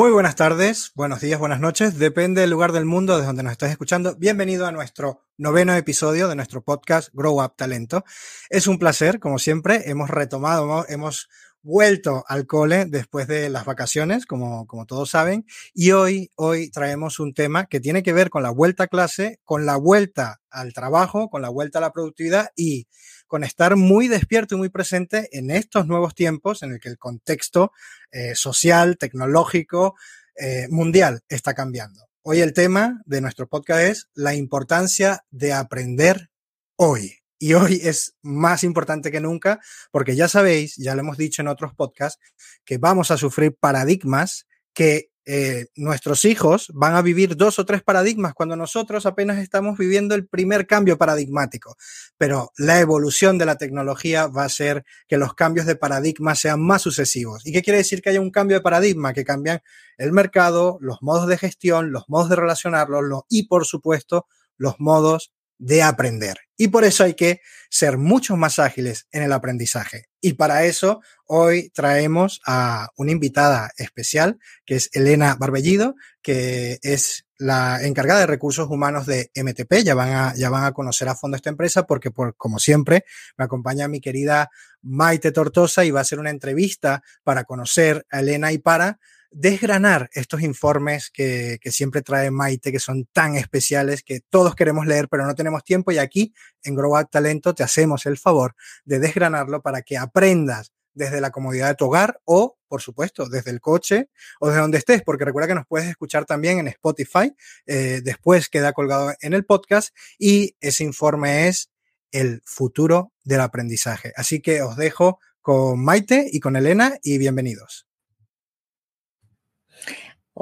Muy buenas tardes, buenos días, buenas noches, depende del lugar del mundo desde donde nos estés escuchando. Bienvenido a nuestro noveno episodio de nuestro podcast Grow Up Talento. Es un placer, como siempre, hemos retomado, hemos vuelto al cole después de las vacaciones, como, como todos saben, y hoy, hoy traemos un tema que tiene que ver con la vuelta a clase, con la vuelta al trabajo, con la vuelta a la productividad y con estar muy despierto y muy presente en estos nuevos tiempos en el que el contexto eh, social, tecnológico, eh, mundial está cambiando. Hoy el tema de nuestro podcast es la importancia de aprender hoy. Y hoy es más importante que nunca porque ya sabéis, ya lo hemos dicho en otros podcasts, que vamos a sufrir paradigmas que eh, nuestros hijos van a vivir dos o tres paradigmas cuando nosotros apenas estamos viviendo el primer cambio paradigmático. Pero la evolución de la tecnología va a ser que los cambios de paradigma sean más sucesivos. ¿Y qué quiere decir que haya un cambio de paradigma? Que cambian el mercado, los modos de gestión, los modos de relacionarlos y, por supuesto, los modos de aprender. Y por eso hay que ser mucho más ágiles en el aprendizaje. Y para eso hoy traemos a una invitada especial, que es Elena Barbellido, que es la encargada de recursos humanos de MTP. Ya van a, ya van a conocer a fondo esta empresa porque, por, como siempre, me acompaña mi querida Maite Tortosa y va a hacer una entrevista para conocer a Elena y para desgranar estos informes que, siempre trae Maite, que son tan especiales, que todos queremos leer, pero no tenemos tiempo. Y aquí en Grow Up Talento te hacemos el favor de desgranarlo para que aprendas desde la comodidad de tu hogar o, por supuesto, desde el coche o desde donde estés, porque recuerda que nos puedes escuchar también en Spotify, eh, después queda colgado en el podcast y ese informe es el futuro del aprendizaje. Así que os dejo con Maite y con Elena y bienvenidos.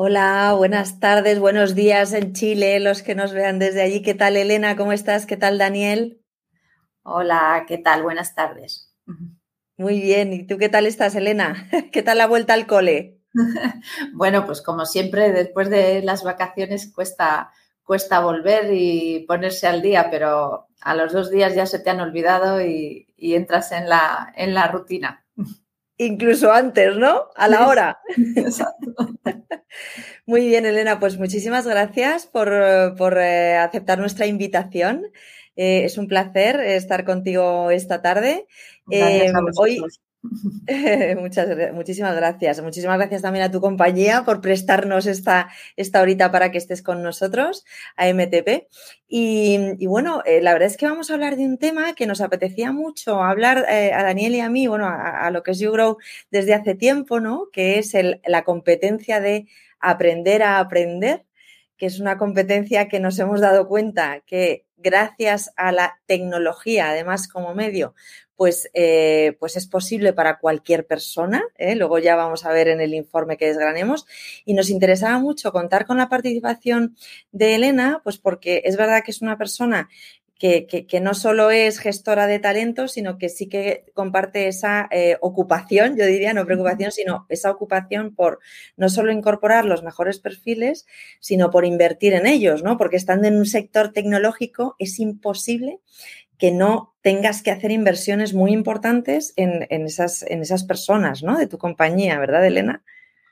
Hola, buenas tardes, buenos días en Chile, los que nos vean desde allí. ¿Qué tal, Elena? ¿Cómo estás? ¿Qué tal, Daniel? Hola, ¿qué tal? Buenas tardes. Muy bien. ¿Y tú qué tal estás, Elena? ¿Qué tal la vuelta al cole? bueno, pues como siempre, después de las vacaciones cuesta, cuesta volver y ponerse al día, pero a los dos días ya se te han olvidado y, entras en la, en la rutina incluso antes, ¿no? A la hora. Exacto. Muy bien, Elena, pues muchísimas gracias por, eh, aceptar nuestra invitación. Eh, es un placer estar contigo esta tarde. A hoy, Muchas, muchísimas gracias. Muchísimas gracias también a tu compañía por prestarnos esta, esta horita para que estés con nosotros, a MTP. Y, bueno, eh, la verdad es que vamos a hablar de un tema que nos apetecía mucho hablar eh, a Daniel y a mí, bueno, a, lo que es YouGrow desde hace tiempo, ¿no? Que es la competencia de aprender a aprender, que es una competencia que nos hemos dado cuenta que gracias a la tecnología, además como medio, pues, eh, pues es posible para cualquier persona. ¿eh? Luego ya vamos a ver en el informe que desgranemos. Y nos interesaba mucho contar con la participación de Elena, pues porque es verdad que es una persona que, no solo es gestora de talentos, sino que sí que comparte esa eh, ocupación, yo diría, no preocupación, sino esa ocupación por no solo incorporar los mejores perfiles, sino por invertir en ellos, ¿no? Porque estando en un sector tecnológico es imposible que no tengas que hacer inversiones muy importantes en, esas, en esas personas, ¿no? De tu compañía, ¿verdad, Elena?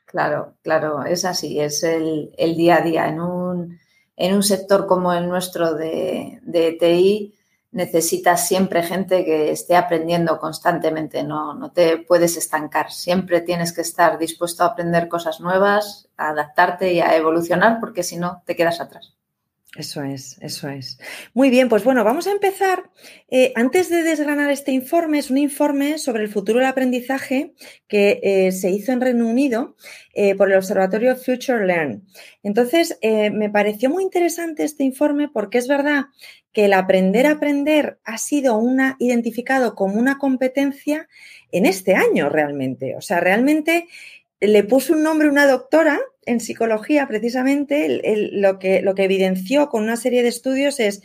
Claro, claro, es así, es el, día a día. En un, en un, sector como el nuestro de, de TI, necesitas siempre gente que esté aprendiendo constantemente, no, no te puedes estancar, siempre tienes que estar dispuesto a aprender cosas nuevas, a adaptarte y a evolucionar, porque si no, te quedas atrás. Eso es, eso es. Muy bien, pues bueno, vamos a empezar. Eh, antes de desgranar este informe, es un informe sobre el futuro del aprendizaje que eh, se hizo en Reino Unido eh, por el Observatorio Future Learn. Entonces, me pareció muy interesante este informe porque es verdad que el aprender a aprender ha sido una, identificado como una competencia en este año realmente. O sea, realmente le puso un nombre una doctora en psicología, precisamente, lo, que, lo que evidenció con una serie de estudios es,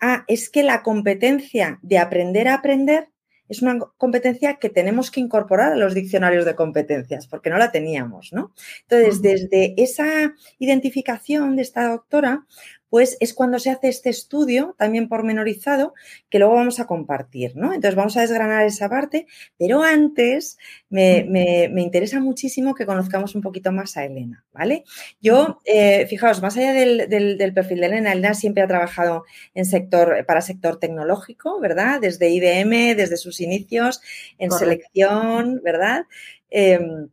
ah, es que la competencia de aprender a aprender es una competencia que tenemos que incorporar a los diccionarios de competencias, porque no la teníamos, ¿no? Entonces, desde esa identificación de esta doctora, pues es cuando se hace este estudio también pormenorizado que luego vamos a compartir, ¿no? Entonces vamos a desgranar esa parte, pero antes me, interesa muchísimo que conozcamos un poquito más a Elena, ¿vale? Yo, eh, fijaos, más allá del, perfil de Elena, Elena siempre ha trabajado en sector, para sector tecnológico, ¿verdad? Desde IBM, desde sus inicios, en selección, ¿verdad? Em,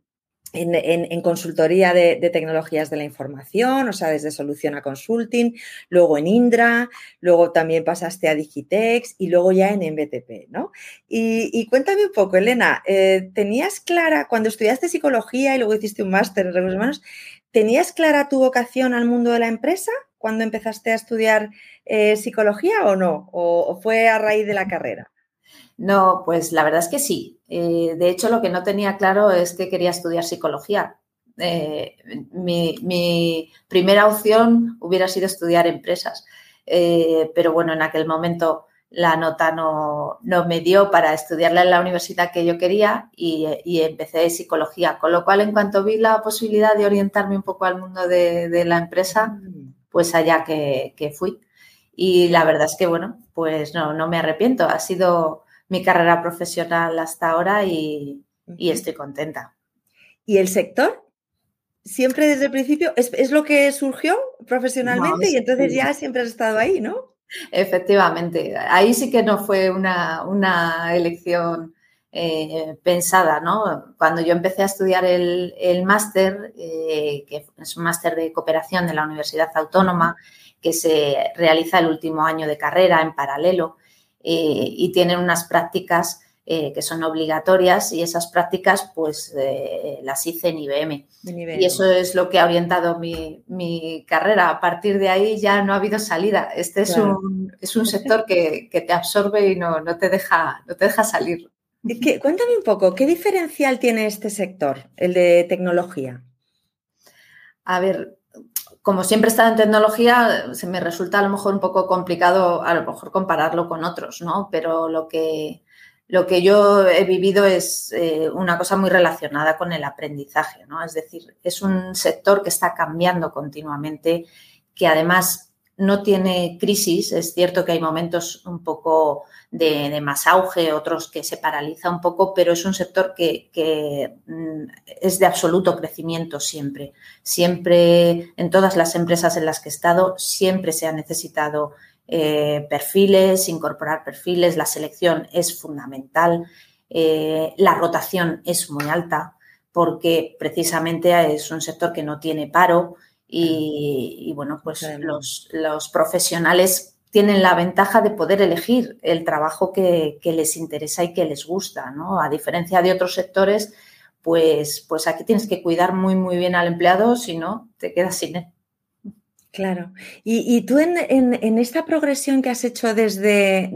en, consultoría de, tecnologías de la información, o sea, desde solución a consulting, luego en Indra, luego también pasaste a Digitex y luego ya en MBTP, ¿no? Y, cuéntame un poco, Elena, eh, ¿tenías clara, cuando estudiaste psicología y luego hiciste un máster en recursos humanos, ¿tenías clara tu vocación al mundo de la empresa cuando empezaste a estudiar eh, psicología o no? ¿O fue a raíz de la carrera? No, pues la verdad es que sí. Eh, de hecho, lo que no tenía claro es que quería estudiar psicología. Eh, mi, primera opción hubiera sido estudiar empresas, eh, pero bueno, en aquel momento la nota no, me dio para estudiarla en la universidad que yo quería y, empecé psicología, con lo cual en cuanto vi la posibilidad de orientarme un poco al mundo de, la empresa, mm. pues allá que, que, fui. Y la verdad es que, bueno, pues no, no me arrepiento. Ha sido mi carrera profesional hasta ahora y, estoy contenta. ¿Y el sector? Siempre desde el principio, ¿es, lo que surgió profesionalmente y entonces ya siempre has estado ahí, ¿no? Efectivamente, ahí sí que no fue una, elección eh, pensada, ¿no? Cuando yo empecé a estudiar el, máster, eh, que es un máster de cooperación de la Universidad Autónoma, que se realiza el último año de carrera en paralelo, eh, y tienen unas prácticas eh, que son obligatorias y esas prácticas pues eh, las hice en IBM. Y eso es lo que ha orientado mi, carrera. A partir de ahí ya no ha habido salida. Este es, un, es un sector que, te absorbe y no, no, te deja, no te deja salir. cuéntame un poco, ¿qué diferencial tiene este sector, el de tecnología? A ver, como siempre he estado en tecnología, se me resulta a lo mejor un poco complicado a lo mejor compararlo con otros, ¿no? Pero lo que, lo que yo he vivido es eh, una cosa muy relacionada con el aprendizaje, ¿no? Es decir, es un sector que está cambiando continuamente, que además no tiene crisis. Es cierto que hay momentos un poco de, más auge, otros que se paraliza un poco, pero es un sector que, mm, es de absoluto crecimiento siempre. Siempre, en todas las empresas en las que he estado, siempre se ha necesitado eh, perfiles, incorporar perfiles, la selección es fundamental, eh, la rotación es muy alta porque precisamente es un sector que no tiene paro y, bueno, pues los, los profesionales tienen la ventaja de poder elegir el trabajo que, les interesa y que les gusta, ¿no? A diferencia de otros sectores, pues, pues aquí tienes que cuidar muy, muy bien al empleado, si no, te quedas sin él. Claro. Y, tú en, esta progresión que has hecho desde,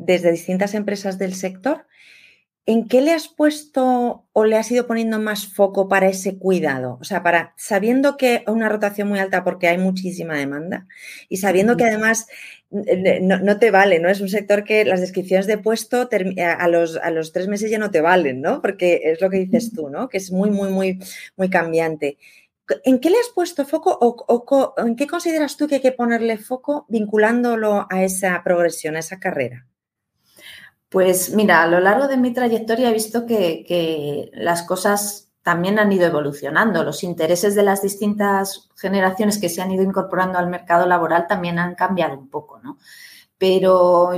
desde distintas empresas del sector, ¿En qué le has puesto o le has ido poniendo más foco para ese cuidado? O sea, para sabiendo que una rotación muy alta porque hay muchísima demanda y sabiendo que además no, te vale, ¿no? Es un sector que las descripciones de puesto a los, a los tres meses ya no te valen, ¿no? Porque es lo que dices tú, ¿no? Que es muy, muy, muy, muy cambiante. ¿En qué le has puesto foco o en qué consideras tú que hay que ponerle foco vinculándolo a esa progresión, a esa carrera? Pues mira, a lo largo de mi trayectoria he visto que, las cosas también han ido evolucionando. Los intereses de las distintas generaciones que se han ido incorporando al mercado laboral también han cambiado un poco, ¿no? Pero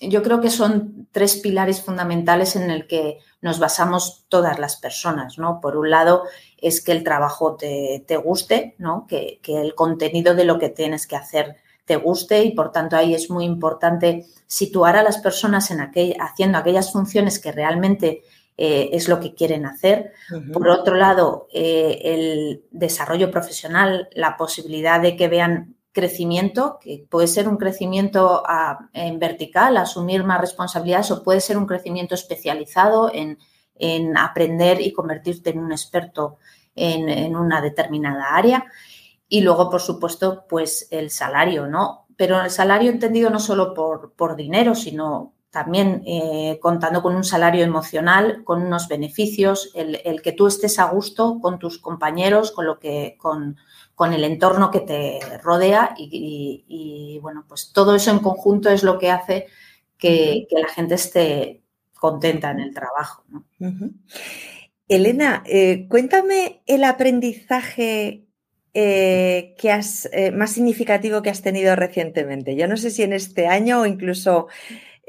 yo creo que son tres pilares fundamentales en el que nos basamos todas las personas, ¿no? Por un lado es que el trabajo te, guste, ¿no? Que, que, el contenido de lo que tienes que hacer te guste y por tanto ahí es muy importante situar a las personas en aquel, haciendo aquellas funciones que realmente eh, es lo que quieren hacer. Por otro lado, eh, el desarrollo profesional, la posibilidad de que vean crecimiento, que puede ser un crecimiento en vertical, asumir más responsabilidades o puede ser un crecimiento especializado en, aprender y convertirte en un experto en, en una determinada área. Y luego, por supuesto, pues el salario, ¿no? Pero el salario entendido no solo por, por dinero, sino también eh, contando con un salario emocional, con unos beneficios, el, que tú estés a gusto con tus compañeros, con lo que, con, el entorno que te rodea y, bueno, pues todo eso en conjunto es lo que hace que, la gente esté contenta en el trabajo. Elena, eh, cuéntame el aprendizaje eh, que has, más significativo que has tenido recientemente. Yo no sé si en este año o incluso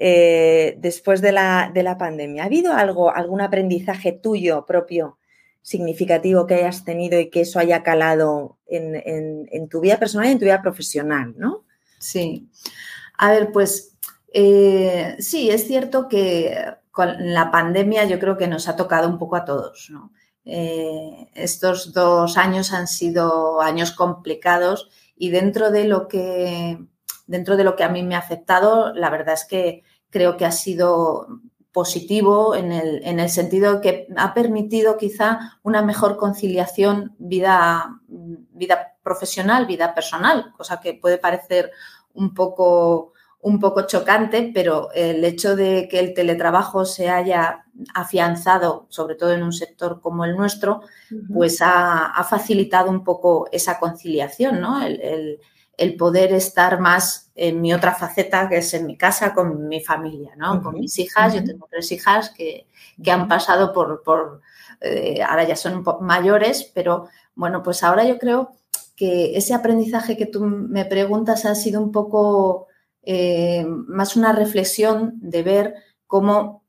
eh, después de la, de la, pandemia? ¿Ha habido algo, algún aprendizaje tuyo propio significativo que hayas tenido y que eso haya calado en, tu vida personal y en tu vida profesional, ¿no? Sí. A ver, pues eh, sí, es cierto que con la pandemia yo creo que nos ha tocado un poco a todos, eh, estos dos años han sido años complicados y dentro de lo que dentro de lo que a mí me ha afectado, la verdad es que creo que ha sido positivo en el, en el sentido que ha permitido quizá una mejor conciliación vida, vida profesional, vida personal, cosa que puede parecer un poco, un poco chocante, pero el hecho de que el teletrabajo se haya afianzado, sobre todo en un sector como el nuestro, pues ha, facilitado un poco esa conciliación, ¿no? el, el poder estar más en mi otra faceta, que es en mi casa, con mi familia, ¿no? Con mis hijas. Yo tengo tres hijas que, han pasado por, por eh, ahora ya son un poco mayores, pero bueno, pues ahora yo creo que ese aprendizaje que tú me preguntas ha sido un poco eh, más una reflexión de ver cómo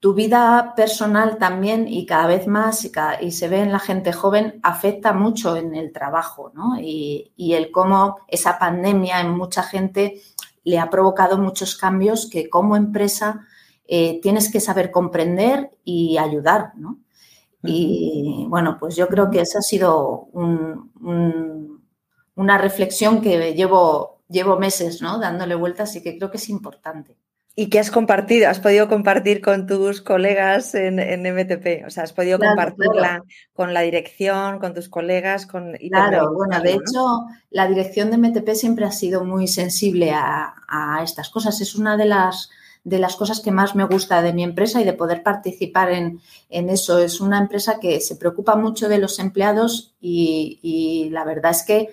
tu vida personal también y cada vez más y, se ve en la gente joven afecta mucho en el trabajo, ¿no? Y, el cómo esa pandemia en mucha gente le ha provocado muchos cambios que como empresa eh, tienes que saber comprender y ayudar, ¿no? Y bueno, pues yo creo que esa ha sido una reflexión que llevo, llevo meses, ¿no? Dándole vueltas y que creo que es importante. ¿Y qué has compartido? ¿Has podido compartir con tus colegas en, MTP? O sea, ¿has podido compartirla con la dirección, con tus colegas? Con, claro, bueno, de hecho, la dirección de MTP siempre ha sido muy sensible a, estas cosas. Es una de las, de las cosas que más me gusta de mi empresa y de poder participar en, eso. Es una empresa que se preocupa mucho de los empleados y la verdad es que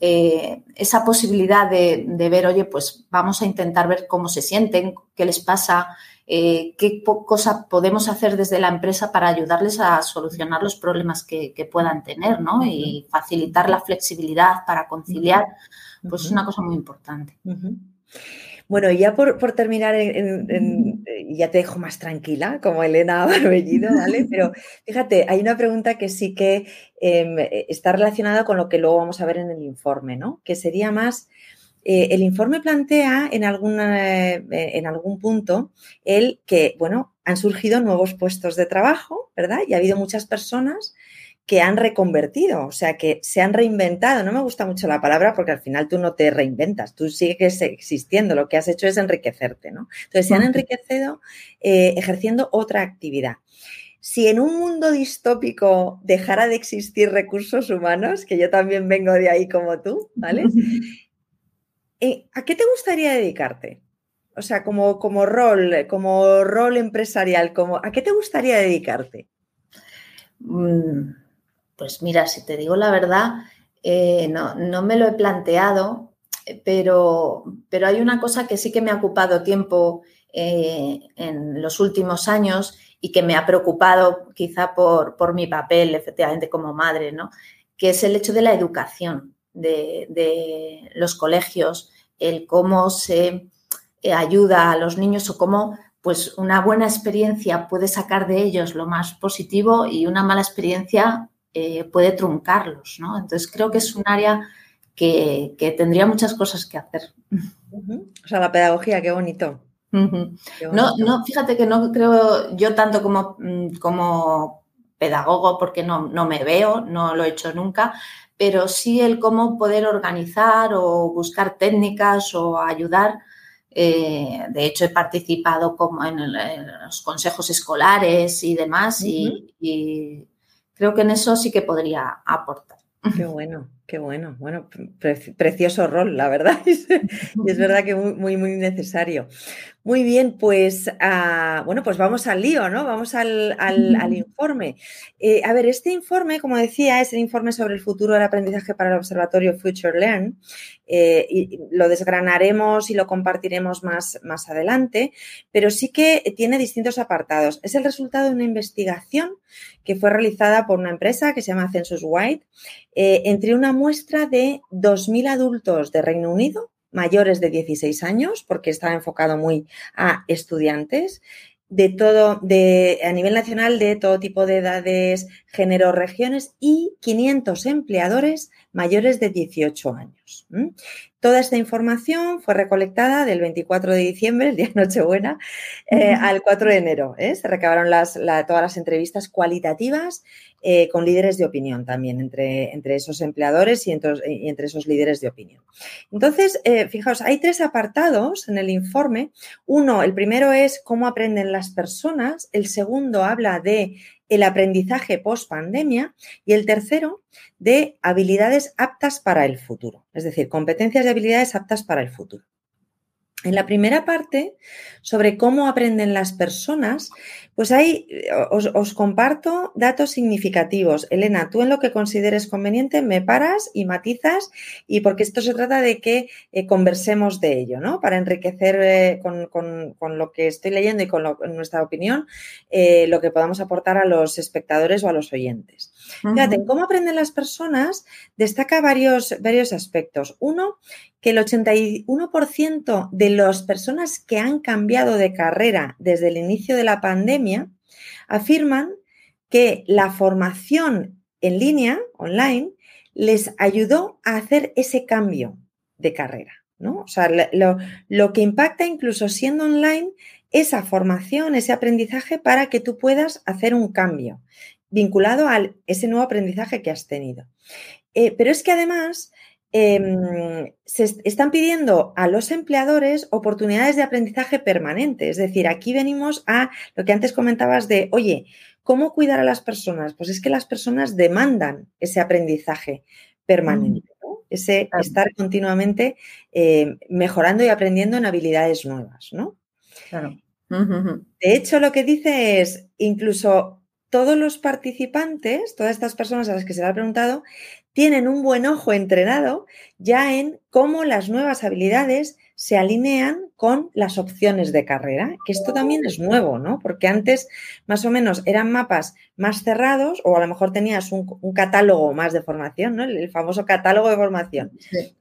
eh, esa posibilidad de, ver, oye, pues vamos a intentar ver cómo se sienten, qué les pasa, eh, qué cosa podemos hacer desde la empresa para ayudarles a solucionar los problemas que, puedan tener, ¿no? Y facilitar la flexibilidad para conciliar, pues es una cosa muy importante. Bueno, ya por, terminar, ya te dejo más tranquila, como Elena Barbellido, ¿vale? Pero fíjate, hay una pregunta que sí que em, está relacionada con lo que luego vamos a ver en el informe, ¿no? Que sería más, eh, el informe plantea en, alguna, eh, en algún punto el que, bueno, han surgido nuevos puestos de trabajo, ¿verdad? Y ha habido muchas personas que han reconvertido, o sea, que se han reinventado. No me gusta mucho la palabra porque al final tú no te reinventas, tú sigues existiendo, lo que has hecho es enriquecerte, ¿no? Entonces, se han enriquecido eh, ejerciendo otra actividad. Si en un mundo distópico dejara de existir recursos humanos, que yo también vengo de ahí como tú, ¿vale? Eh, ¿A qué te gustaría dedicarte? O sea, como, como rol, como rol empresarial, como, ¿a qué te gustaría dedicarte? Mm, pues mira, si te digo la verdad, eh, no, me lo he planteado, pero, pero, hay una cosa que sí que me ha ocupado tiempo eh, en los últimos años y que me ha preocupado quizá por, por, mi papel, efectivamente, como madre, ¿no? que es el hecho de la educación de, los colegios, el cómo se eh, ayuda a los niños o cómo pues una buena experiencia puede sacar de ellos lo más positivo y una mala experiencia eh, puede truncarlos, ¿no? Entonces creo que es un área que, tendría muchas cosas que hacer. O sea, la pedagogía, qué bonito. No, no, fíjate que no creo yo tanto como, mm, como pedagogo, porque no, no me veo, no lo he hecho nunca, pero sí el cómo poder organizar o buscar técnicas o ayudar. Eh, de hecho, he participado como en, los consejos escolares y demás y, creo que en eso sí que podría aportar. Qué bueno, Qué bueno, bueno, precioso rol, la verdad. y es verdad que muy, muy, muy necesario. Muy bien, pues ah, bueno, pues vamos al lío, ¿no? Vamos al, informe. Eh, a ver, este informe, como decía, es el informe sobre el futuro del aprendizaje para el Observatorio Future Learn. Eh, y lo desgranaremos y lo compartiremos más, más adelante, pero sí que tiene distintos apartados. Es el resultado de una investigación que fue realizada por una empresa que se llama Census White eh, entre una muestra de 2.000 adultos de Reino Unido mayores de 16 años, porque estaba enfocado muy a estudiantes, de todo, de, a nivel nacional, de todo tipo de edades, género, regiones y 500 empleadores mayores de 18 años. Toda esta información fue recolectada del 24 de diciembre, el día de Nochebuena, eh, al 4 de enero. ¿eh? Se recabaron las, todas las entrevistas cualitativas eh, con líderes de opinión también, entre, entre esos empleadores y entre, y entre, esos líderes de opinión. Entonces, fijaos, hay tres apartados en el informe. Uno, el primero es cómo aprenden las personas. El segundo habla de el aprendizaje post pandemia y el tercero de habilidades aptas para el futuro, es decir, competencias y habilidades aptas para el futuro. En la primera parte, sobre cómo aprenden las personas, pues ahí eh, os, comparto datos significativos. Elena, tú en lo que consideres conveniente me paras y matizas y porque esto se trata de que eh, conversemos de ello, ¿no? Para enriquecer eh, con, lo que estoy leyendo y con nuestra opinión lo que podamos aportar a los espectadores o a los oyentes. Fíjate, cómo aprenden las personas destaca varios, varios aspectos. Uno, que el 81% de las personas que han cambiado de carrera desde el inicio de la pandemia afirman que la formación en línea, online, les ayudó a hacer ese cambio de carrera. ¿no? O sea, lo, que impacta incluso siendo online esa formación, ese aprendizaje para que tú puedas hacer un cambio vinculado a ese nuevo aprendizaje que has tenido. Eh, pero es que además em, se están pidiendo a los empleadores oportunidades de aprendizaje permanente. Es decir, aquí venimos a lo que antes comentabas de, oye, ¿cómo cuidar a las personas? Pues es que las personas demandan ese aprendizaje permanente, ese estar continuamente eh, mejorando y aprendiendo en habilidades nuevas, ¿no? Claro. De hecho, lo que dice es, incluso todos los participantes, todas estas personas a las que se le ha preguntado, tienen un buen ojo entrenado ya en cómo las nuevas habilidades se alinean con las opciones de carrera, que esto también es nuevo, ¿no? Porque antes más o menos eran mapas más cerrados o a lo mejor tenías un, catálogo más de formación, ¿no? El, famoso catálogo de formación.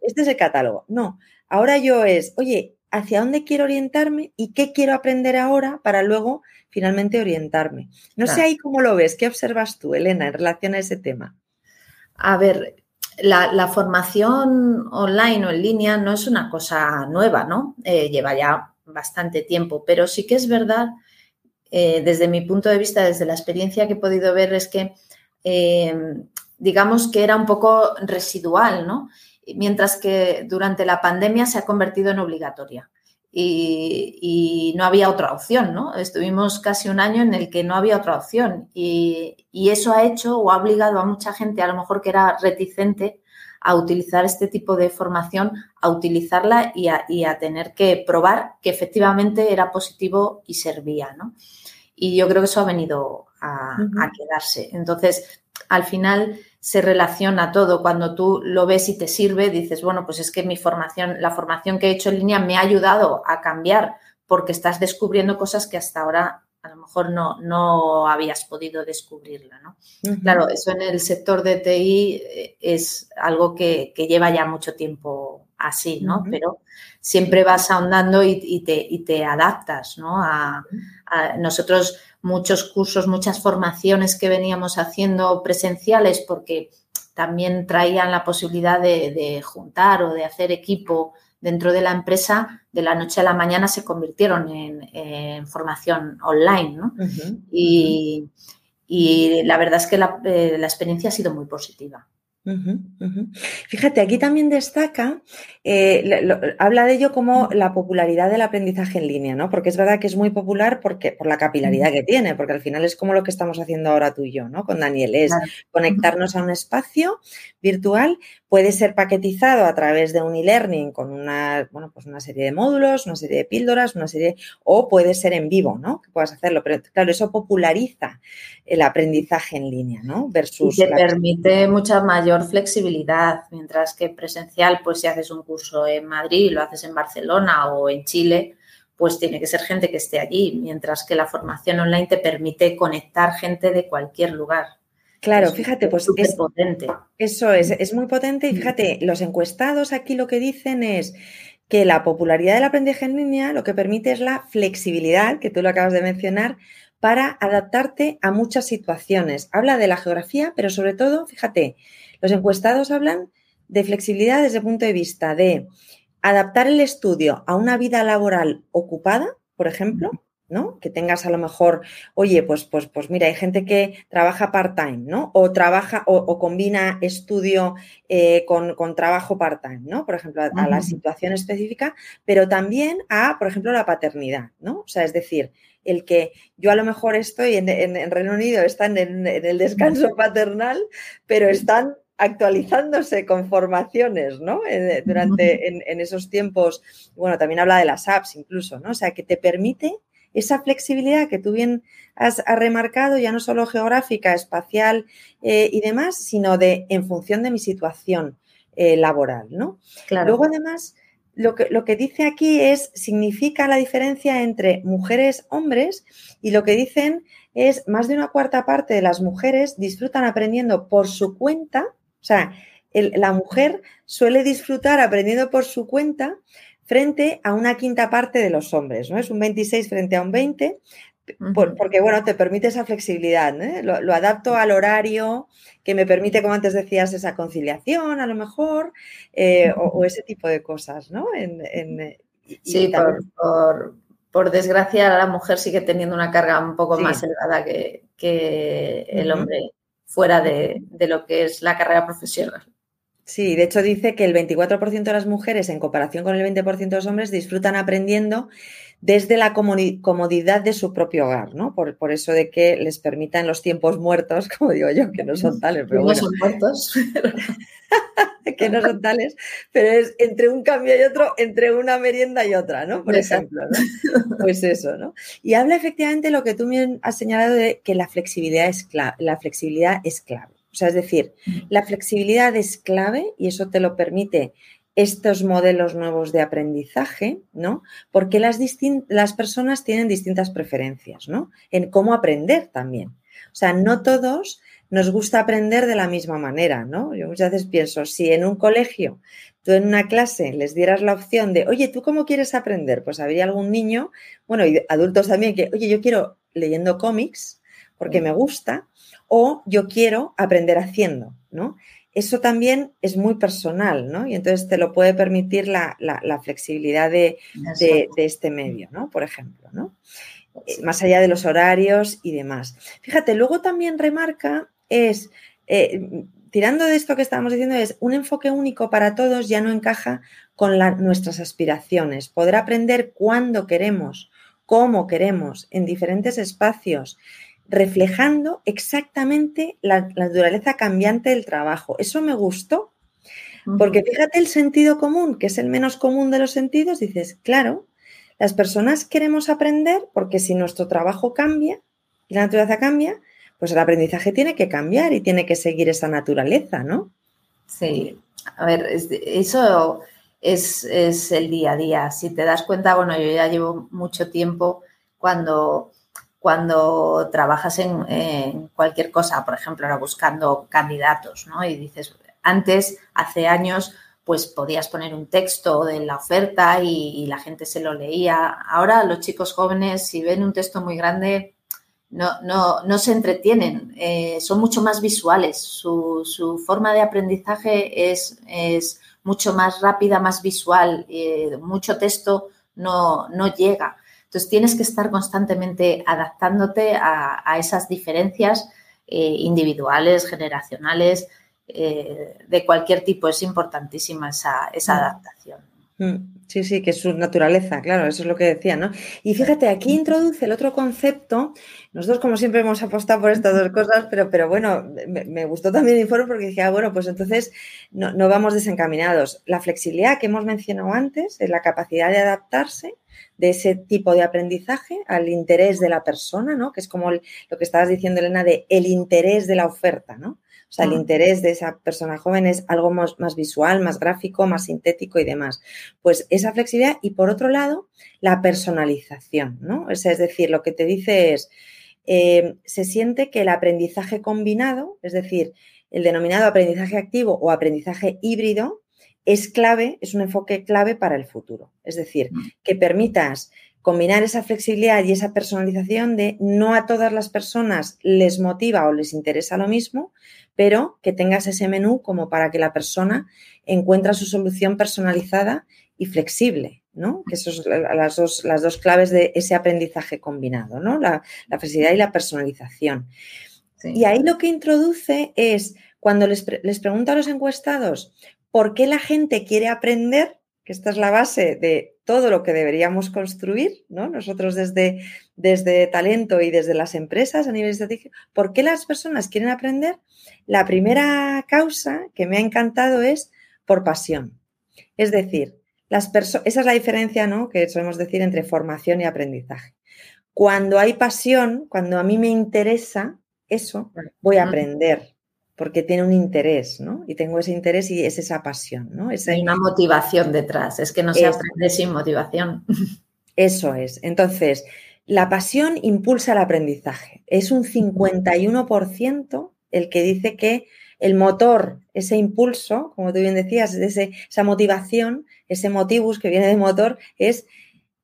Este es el catálogo. No, ahora yo es, oye, ¿hacia dónde quiero orientarme y qué quiero aprender ahora para luego finalmente orientarme. No sé ahí cómo lo ves, ¿qué observas tú, Elena, en relación a ese tema? A ver, la, formación online o en línea no es una cosa nueva, ¿no? Eh, lleva ya bastante tiempo, pero sí que es verdad, eh, desde mi punto de vista, desde la experiencia que he podido ver, es que em, digamos que era un poco residual, ¿no? Mientras que durante la pandemia se ha convertido en obligatoria y, no había otra opción, ¿no? Estuvimos casi un año en el que no había otra opción y, eso ha hecho o ha obligado a mucha gente, a lo mejor que era reticente, a utilizar este tipo de formación, a utilizarla y a, tener que probar que efectivamente era positivo y servía, ¿no? Y yo creo que eso ha venido a, a quedarse. Entonces, al final se relaciona todo. Cuando tú lo ves y te sirve, dices, bueno, pues es que mi formación, la formación que he hecho en línea me ha ayudado a cambiar porque estás descubriendo cosas que hasta ahora a lo mejor no, no habías podido descubrirla, ¿no? Claro, eso en el sector de TI eh, es algo que, lleva ya mucho tiempo así, ¿no? Pero siempre vas ahondando y, te, te, adaptas, ¿no? a nosotros muchos cursos, muchas formaciones que veníamos haciendo presenciales porque también traían la posibilidad de, juntar o de hacer equipo dentro de la empresa, de la noche a la mañana se convirtieron en, formación online. ¿no? y, la verdad es que la, eh, la experiencia ha sido muy positiva. Fíjate, aquí también destaca, eh, habla de ello como la popularidad del aprendizaje en línea, ¿no? Porque es verdad que es muy popular porque, por la capilaridad que tiene, porque al final es como lo que estamos haciendo ahora tú y yo, ¿no? Con Daniel, es conectarnos a un espacio virtual puede ser paquetizado a través de un e-learning con una, bueno, pues una serie de módulos, una serie de píldoras, una serie, o puede ser en vivo, ¿no? Que puedas hacerlo. Pero claro, eso populariza el aprendizaje en línea, ¿no? Versus. Y te permite mucha mayor flexibilidad, mientras que presencial, pues si haces un curso en Madrid, lo haces en Barcelona o en Chile, pues tiene que ser gente que esté allí, mientras que la formación online te permite conectar gente de cualquier lugar. Claro, fíjate, pues es potente. Eso es, es muy potente y fíjate, los encuestados aquí lo que dicen es que la popularidad del aprendizaje en línea lo que permite es la flexibilidad, que tú lo acabas de mencionar, para adaptarte a muchas situaciones. Habla de la geografía, pero sobre todo, fíjate, los encuestados hablan de flexibilidad desde el punto de vista de adaptar el estudio a una vida laboral ocupada, por ejemplo, ¿no? Que tengas a lo mejor, oye, pues, pues, pues mira, hay gente que trabaja part-time, ¿no? O trabaja o, combina estudio eh, con, trabajo part-time, ¿no? Por ejemplo, a, la situación específica, pero también a, por ejemplo, la paternidad, ¿no? O sea, es decir, el que yo a lo mejor estoy en, en, Reino Unido, están en, el descanso paternal, pero están actualizándose con formaciones, ¿no? Eh, durante en, esos tiempos, bueno, también habla de las apps incluso, ¿no? O sea, que te permite esa flexibilidad que tú bien has, remarcado, ya no solo geográfica, espacial eh, y demás, sino de en función de mi situación eh, laboral, ¿no? Claro. Luego, además, lo que, lo que dice aquí es, significa la diferencia entre mujeres, hombres, y lo que dicen es más de una cuarta parte de las mujeres disfrutan aprendiendo por su cuenta o sea, la mujer suele disfrutar aprendiendo por su cuenta frente a una quinta parte de los hombres, ¿no? Es un 26 frente a un 20, porque, bueno, te permite esa flexibilidad, ¿no? lo, adapto al horario que me permite, como antes decías, esa conciliación a lo mejor, eh, o, ese tipo de cosas, ¿no? sí, por, desgracia la mujer sigue teniendo una carga un poco más elevada que, el hombre fuera de, lo que es la carrera profesional. Sí, de hecho dice que el 24% de las mujeres en comparación con el 20% de los hombres disfrutan aprendiendo desde la comodidad de su propio hogar, ¿no? Por, por, eso de que les permitan los tiempos muertos, como digo yo, que no son tales, pero no son muertos. que no son tales, pero es entre un cambio y otro, entre una merienda y otra, ¿no? Por ejemplo, ¿no? Pues eso, ¿no? Y habla efectivamente lo que tú me has señalado de que la flexibilidad es clave, la flexibilidad es clave. O sea, es decir, la flexibilidad es clave y eso te lo permite estos modelos nuevos de aprendizaje, ¿no? Porque las, las personas tienen distintas preferencias, ¿no? En cómo aprender también. O sea, no todos nos gusta aprender de la misma manera, ¿no? Yo muchas veces pienso, si en un colegio tú en una clase les dieras la opción de, oye, ¿tú cómo quieres aprender? Pues habría algún niño, bueno, y adultos también, que, oye, yo quiero leyendo cómics porque me gusta, o yo quiero aprender haciendo, ¿no? eso también es muy personal, ¿no? Y entonces te lo puede permitir la, flexibilidad de, este medio, ¿no? Por ejemplo, ¿no? Eh, más allá de los horarios y demás. Fíjate, luego también remarca es, eh, tirando de esto que estábamos diciendo, es un enfoque único para todos ya no encaja con nuestras aspiraciones. Poder aprender cuando queremos, cómo queremos, en diferentes espacios reflejando exactamente la, naturaleza cambiante del trabajo. Eso me gustó, porque fíjate el sentido común, que es el menos común de los sentidos, dices, claro, las personas queremos aprender porque si nuestro trabajo cambia y la naturaleza cambia, pues el aprendizaje tiene que cambiar y tiene que seguir esa naturaleza, ¿no? Sí, a ver, eso es, es el día a día. Si te das cuenta, bueno, yo ya llevo mucho tiempo cuando cuando trabajas en, cualquier cosa, por ejemplo, ahora buscando candidatos, ¿no? Y dices, antes, hace años, pues podías poner un texto de la oferta y, la gente se lo leía. Ahora los chicos jóvenes, si ven un texto muy grande, no, no, no se entretienen, eh, son mucho más visuales. Su, forma de aprendizaje es, mucho más rápida, más visual. Eh, mucho texto no, no llega. Entonces tienes que estar constantemente adaptándote a, esas diferencias eh, individuales, generacionales, eh, de cualquier tipo. Es importantísima esa, esa mm. adaptación. Mm. Sí, sí, que es su naturaleza, claro, eso es lo que decía, ¿no? Y fíjate, aquí introduce el otro concepto nosotros, como siempre, hemos apostado por estas dos cosas, pero, pero bueno, me, gustó también el informe porque dije, ah, bueno, pues entonces no, no, vamos desencaminados. La flexibilidad que hemos mencionado antes, es la capacidad de adaptarse de ese tipo de aprendizaje al interés de la persona, ¿no? Que es como lo que estabas diciendo, Elena, de el interés de la oferta, ¿no? O sea, el mm. interés de esa persona joven es algo más, más, visual, más gráfico, más sintético y demás. Pues esa flexibilidad y por otro lado, la personalización, ¿no? Es, decir, lo que te dice es, eh, se siente que el aprendizaje combinado, es decir, el denominado aprendizaje activo o aprendizaje híbrido, es clave, es un enfoque clave para el futuro. Es decir, mm. que permitas combinar esa flexibilidad y esa personalización de no a todas las personas les motiva o les interesa lo mismo, pero que tengas ese menú como para que la persona encuentre su solución personalizada y flexible, ¿no? Que son las dos, las dos claves de ese aprendizaje combinado, ¿no? La, flexibilidad y la personalización. Y ahí lo que introduce es, cuando les, les pregunto a los encuestados por qué la gente quiere aprender, que esta es la base de todo lo que deberíamos construir, ¿no? Nosotros desde, desde talento y desde las empresas a nivel estratégico, ¿por qué las personas quieren aprender? La primera causa que me ha encantado es por pasión. Es decir, las esa es la diferencia ¿no? que solemos decir entre formación y aprendizaje. Cuando hay pasión, cuando a mí me interesa eso, voy a aprender porque tiene un interés, ¿no? Y tengo ese interés y es esa pasión, ¿no? Hay una motivación detrás, es que no se aprende sin motivación. Eso es. Entonces, la pasión impulsa el aprendizaje. Es un 51% el que dice que el motor, ese impulso, como tú bien decías, ese, esa motivación, ese motivus que viene de motor, es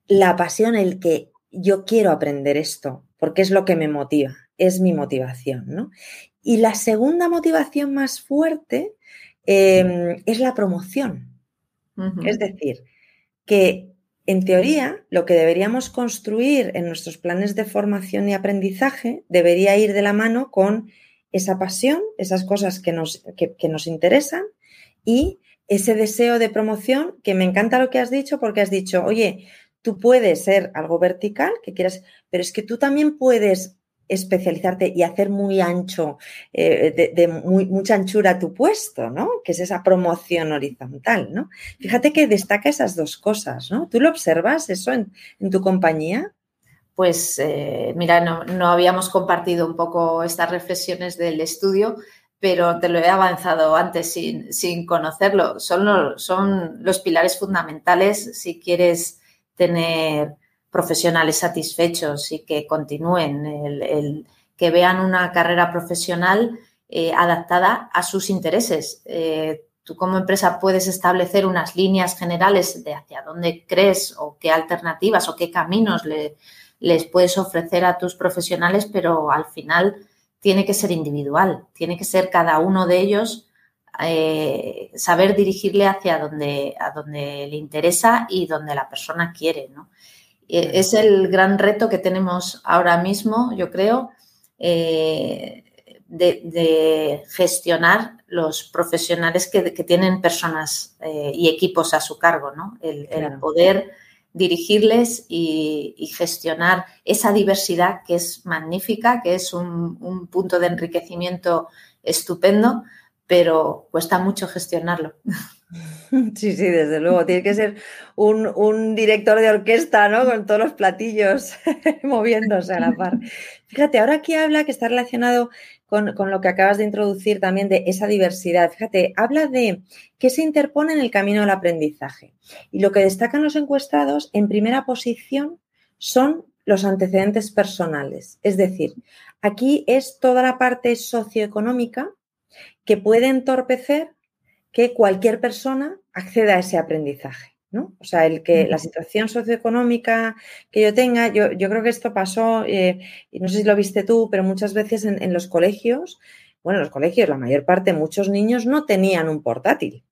la pasión, el que yo quiero aprender esto, porque es lo que me motiva, es mi motivación, ¿no? Y la segunda motivación más fuerte em, es la promoción. Es decir, que en teoría lo que deberíamos construir en nuestros planes de formación y aprendizaje debería ir de la mano con esa pasión, esas cosas que nos, que nos interesan y ese deseo de promoción, que me encanta lo que has dicho porque has dicho, oye, tú puedes ser algo vertical, que quieras, pero es que tú también puedes especializarte y hacer muy ancho, eh, de, mucha anchura tu puesto, ¿no? Que es esa promoción horizontal, ¿no? Fíjate que destaca esas dos cosas, ¿no? ¿Tú lo observas eso en, tu compañía? Pues eh, mira, no, habíamos compartido un poco estas reflexiones del estudio, pero te lo he avanzado antes sin, sin conocerlo. Son son los pilares fundamentales si quieres tener profesionales satisfechos y que continúen, el, que vean una carrera profesional eh, adaptada a sus intereses. Eh, tú como empresa puedes establecer unas líneas generales de hacia dónde crees o qué alternativas o qué caminos les puedes ofrecer a tus profesionales, pero al final tiene que ser individual, tiene que ser cada uno de ellos eh, saber dirigirle hacia donde, a le interesa y donde la persona quiere, ¿no? Eh, es el gran reto que tenemos ahora mismo, yo creo, eh, de, gestionar los profesionales que, tienen personas eh, y equipos a su cargo, ¿no? El, poder dirigirles y, gestionar esa diversidad que es magnífica, que es un punto de enriquecimiento estupendo, pero cuesta mucho gestionarlo. Sí, sí, desde luego. Tiene que ser un, director de orquesta, ¿no? Con todos los platillos moviéndose a la par. Fíjate, ahora aquí habla que está relacionado con, lo que acabas de introducir también de esa diversidad. Fíjate, habla de qué se interpone en el camino del aprendizaje. Y lo que destacan los encuestados en primera posición son los antecedentes personales. Es decir, aquí es toda la parte socioeconómica que puede entorpecer que cualquier persona acceda a ese aprendizaje. ¿no? O sea, el que la situación socioeconómica que yo tenga, yo, yo creo que esto pasó, eh, y no sé si lo viste tú, pero muchas veces en, los colegios, bueno, en los colegios, la mayor parte, muchos niños no tenían un portátil.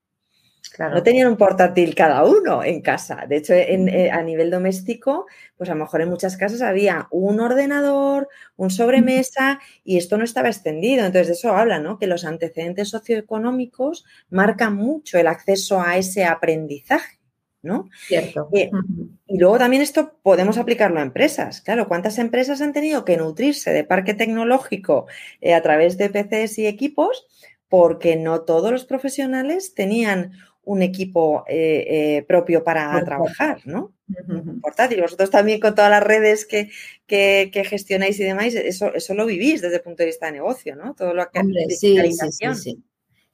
No tenían un portátil cada uno en casa. De hecho, eh, a nivel doméstico, pues a lo mejor en muchas casas había un ordenador, un sobremesa y esto no estaba extendido. Entonces, de eso habla, ¿no? Que los antecedentes socioeconómicos marcan mucho el acceso a ese aprendizaje. ¿no? Cierto. Eh, y luego también esto podemos aplicarlo a empresas. Claro, ¿cuántas empresas han tenido que nutrirse de parque tecnológico eh, a través de PCs y equipos? Porque no todos los profesionales tenían un equipo eh, propio para trabajar, ¿no? Portátil. Vosotros también con todas las redes que, que, gestionáis y demás, eso, eso lo vivís desde el punto de vista de negocio, ¿no? Todo lo que Hombre, sí, sí, sí,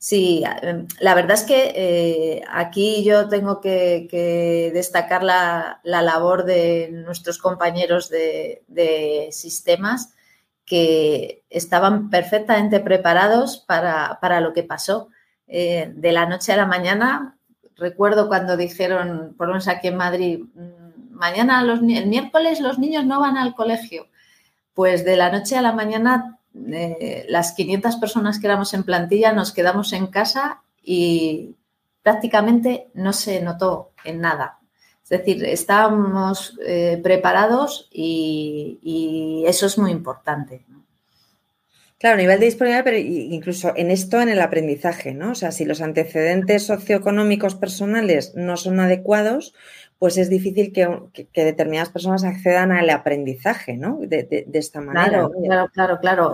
Sí, em, la verdad es que eh, aquí yo tengo que, destacar la, labor de nuestros compañeros de, sistemas que estaban perfectamente preparados para, lo que pasó. Eh, de la noche a la mañana, recuerdo cuando dijeron, por lo menos aquí en Madrid, mm, mañana, el miércoles los niños no van al colegio. Pues de la noche a la mañana eh, las 500 personas que éramos en plantilla nos quedamos en casa y prácticamente no se notó en nada. Es decir, estábamos eh, preparados y, eso es muy importante. Claro, a nivel de disponibilidad, pero incluso en esto, en el aprendizaje, ¿no? O sea, si los antecedentes socioeconómicos personales no son adecuados, pues es difícil que, determinadas personas accedan al aprendizaje, ¿no? De, esta manera. Claro, claro, claro,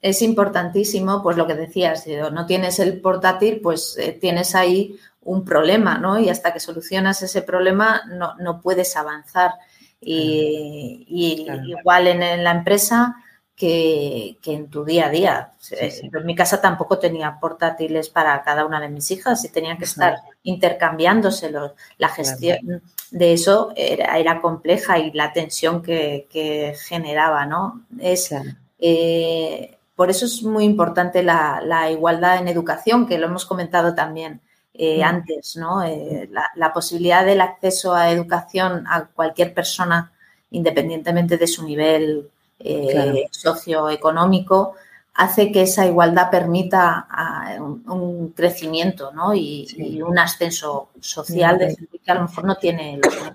es importantísimo, pues lo que decías, si no tienes el portátil, pues eh, tienes ahí un problema, ¿no? Y hasta que solucionas ese problema no, puedes avanzar. Y, igual en, la empresa, que, en tu día a día. En mi casa tampoco tenía portátiles para cada una de mis hijas y tenían que estar intercambiándoselos. La gestión de eso era, compleja y la tensión que, generaba, ¿no? Es, eh, por eso es muy importante la, igualdad en educación, que lo hemos comentado también. Eh, antes, ¿no? Eh, la, posibilidad del acceso a educación a cualquier persona, independientemente de su nivel eh, socioeconómico, hace que esa igualdad permita ah, un, crecimiento y, un ascenso social de gente que a lo mejor no tiene los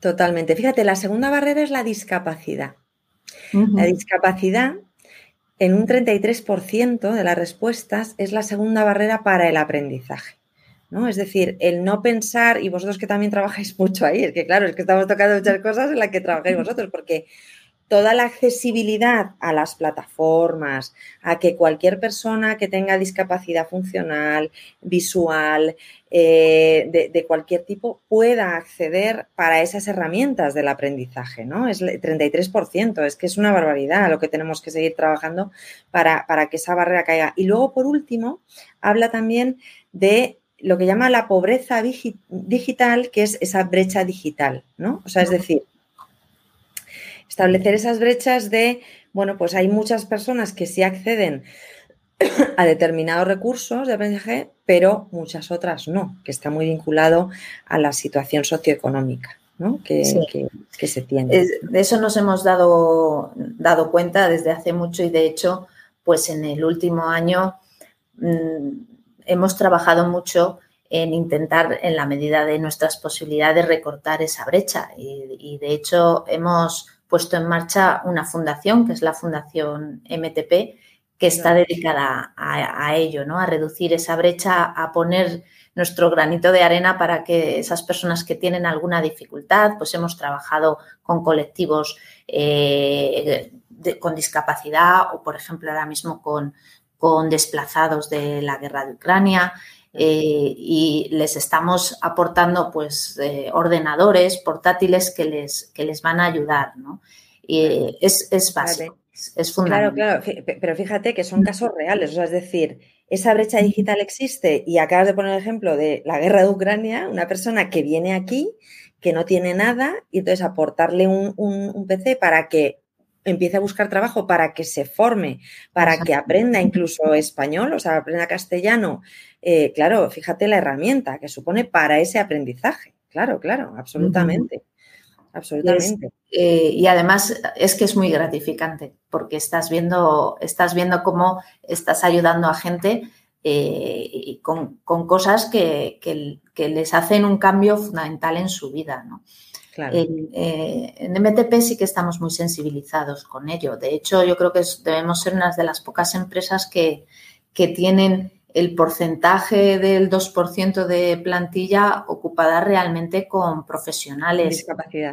Totalmente. Fíjate, la segunda barrera es la discapacidad. La discapacidad, en un 33% de las respuestas, es la segunda barrera para el aprendizaje. ¿no? Es decir, el no pensar, y vosotros que también trabajáis mucho ahí, es que claro, es que estamos tocando muchas cosas en las que trabajáis vosotros, porque toda la accesibilidad a las plataformas, a que cualquier persona que tenga discapacidad funcional, visual, eh, de, cualquier tipo, pueda acceder para esas herramientas del aprendizaje, ¿no? Es el 33%, es que es una barbaridad lo que tenemos que seguir trabajando para, para que esa barrera caiga. Y luego, por último, habla también de lo que llama la pobreza digital, que es esa brecha digital, ¿no? O sea, es decir, establecer esas brechas de, bueno, pues hay muchas personas que sí acceden a determinados recursos de aprendizaje, pero muchas otras no, que está muy vinculado a la situación socioeconómica. ¿no? que, se tiene. De eso nos hemos dado, dado cuenta desde hace mucho y de hecho, pues en el último año mm, hemos trabajado mucho en intentar, en la medida de nuestras posibilidades, recortar esa brecha. y de hecho, hemos puesto en marcha una fundación, que es la Fundación MTP, que está dedicada a, ello, ¿no? A reducir esa brecha, a poner nuestro granito de arena para que esas personas que tienen alguna dificultad, pues hemos trabajado con colectivos eh, con discapacidad o, por ejemplo, ahora mismo con, con desplazados de la guerra de Ucrania, eh, y les estamos aportando pues eh, ordenadores portátiles que les, que les van a ayudar, ¿no? Y es, es básico, es, fundamental. Claro, claro, pero fíjate que son casos reales, o sea, es decir, esa brecha digital existe y acabas de poner el ejemplo de la guerra de Ucrania, una persona que viene aquí, que no tiene nada, y entonces aportarle un, un PC para que empiece a buscar trabajo para que se forme, para que aprenda incluso español, o sea, aprenda castellano. Eh, claro, fíjate la herramienta que supone para ese aprendizaje. Claro, claro, absolutamente. Absolutamente. Eh, y además es que es muy gratificante porque estás viendo, estás viendo cómo estás ayudando a gente eh, con, cosas que, que, les hacen un cambio fundamental en su vida. ¿no? Eh, en MTP sí que estamos muy sensibilizados con ello. De hecho, yo creo que debemos ser una de las pocas empresas que, tienen el porcentaje del 2% de plantilla ocupada realmente con profesionales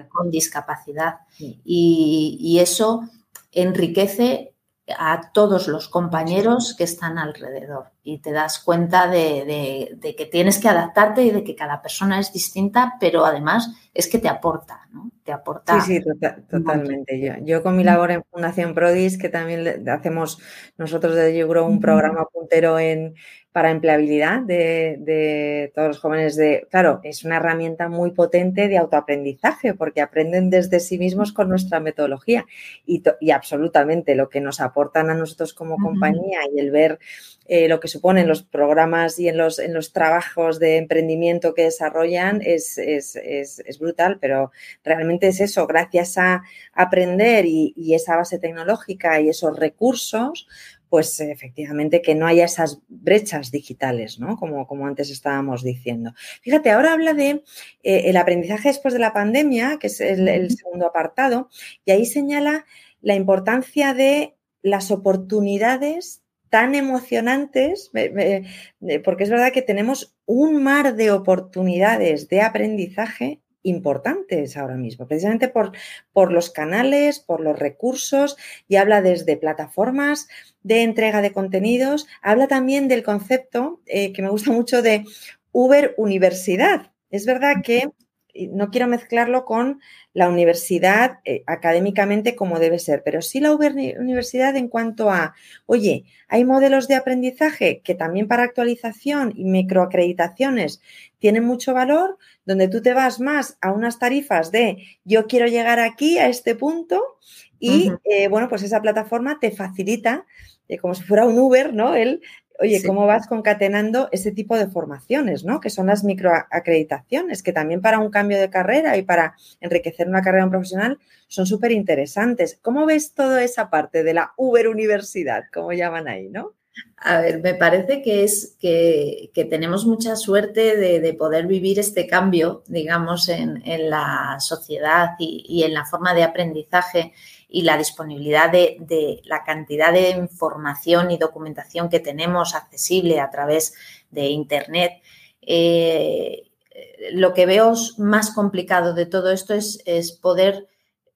con discapacidad. Y, eso enriquece a todos los compañeros que están alrededor y te das cuenta de, que tienes que adaptarte y de que cada persona es distinta, pero además es que te aporta, ¿no? Te aporta. Sí, sí, tota-, totalmente. Yo, yo con mi labor en Fundación Prodis, que también hacemos nosotros desde YouGrow un programa puntero en, para empleabilidad de, todos los jóvenes de, claro, es una herramienta muy potente de autoaprendizaje porque aprenden desde sí mismos con nuestra metodología y, y absolutamente lo que nos aportan a nosotros como compañía y el ver eh, lo que suponen los programas y en los, en los trabajos de emprendimiento que desarrollan es, es, es, brutal, pero realmente es eso, gracias a aprender y, y esa base tecnológica y esos recursos, pues efectivamente que no haya esas brechas digitales, ¿no? Como, como antes estábamos diciendo. Fíjate, ahora habla de eh, el aprendizaje después de la pandemia, que es el, segundo apartado, y ahí señala la importancia de las oportunidades tan emocionantes, porque es verdad que tenemos un mar de oportunidades de aprendizaje importantes ahora mismo, precisamente por, por, los canales, por los recursos, y habla desde plataformas de entrega de contenidos, habla también del concepto eh, que me gusta mucho de Uber Universidad. Es verdad que no quiero mezclarlo con la universidad eh, académicamente como debe ser, pero sí la universidad en cuanto a, oye, hay modelos de aprendizaje que también para actualización y microacreditaciones tienen mucho valor, donde tú te vas más a unas tarifas de yo quiero llegar aquí a este punto y, eh, bueno, pues esa plataforma te facilita, eh, como si fuera un Uber, ¿no? El Oye, ¿cómo vas concatenando ese tipo de formaciones, ¿no? Que son las microacreditaciones, que también para un cambio de carrera y para enriquecer una carrera profesional son súper interesantes. ¿Cómo ves toda esa parte de la Uber Universidad, como llaman ahí, no? A ver, me parece que es que, tenemos mucha suerte de, poder vivir este cambio, digamos, en, la sociedad y, en la forma de aprendizaje y la disponibilidad de, la cantidad de información y documentación que tenemos accesible a través de Internet. Eh, lo que veo más complicado de todo esto es, poder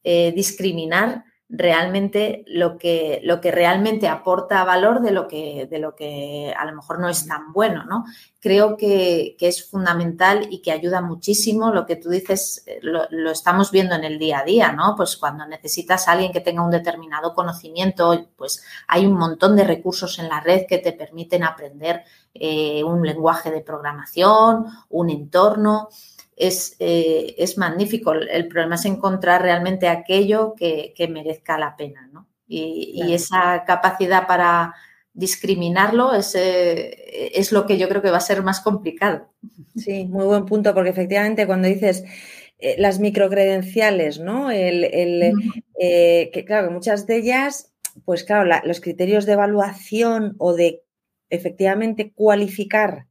eh, discriminar realmente lo que, lo que realmente aporta valor de lo que, de lo que a lo mejor no es tan bueno, ¿no? Creo que, es fundamental y que ayuda muchísimo. Lo que tú dices eh, lo, estamos viendo en el día a día, ¿no? Pues cuando necesitas a alguien que tenga un determinado conocimiento, pues hay un montón de recursos en la red que te permiten aprender eh, un lenguaje de programación, un entorno es, eh, es, magnífico. El problema es encontrar realmente aquello que, merezca la pena, ¿no? Y, esa capacidad para discriminarlo es, eh, es, lo que yo creo que va a ser más complicado. Sí, muy buen punto, porque efectivamente cuando dices eh, las microcredenciales, ¿no? El, el que claro, muchas de ellas, pues claro, los criterios de evaluación o de efectivamente cualificar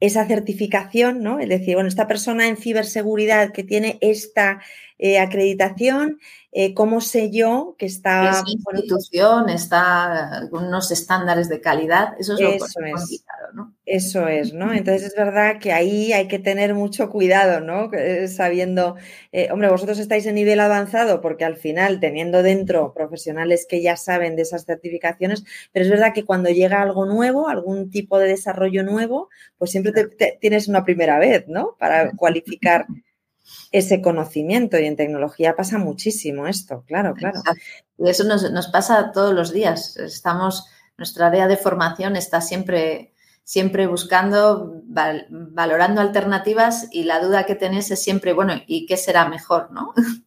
esa certificación, ¿no? Es decir, bueno, esta persona en ciberseguridad que tiene esta eh, acreditación, eh, ¿cómo sé yo que está... Esa institución está con unos estándares de calidad, eso es lo eso es. ¿no? Eso es, ¿no? Entonces es verdad que ahí hay que tener mucho cuidado, ¿no? Sabiendo, eh, hombre, vosotros estáis en nivel avanzado porque al final, teniendo dentro profesionales que ya saben de esas certificaciones, pero es verdad que cuando llega algo nuevo, algún tipo de desarrollo nuevo, pues siempre tienes una primera vez, ¿no? Para cualificar ese conocimiento y en tecnología pasa muchísimo esto, claro, claro. Y eso nos, pasa todos los días. Estamos, nuestra área de formación está siempre, siempre buscando, valorando alternativas y la duda que tenés es siempre, bueno, ¿y qué será mejor, no?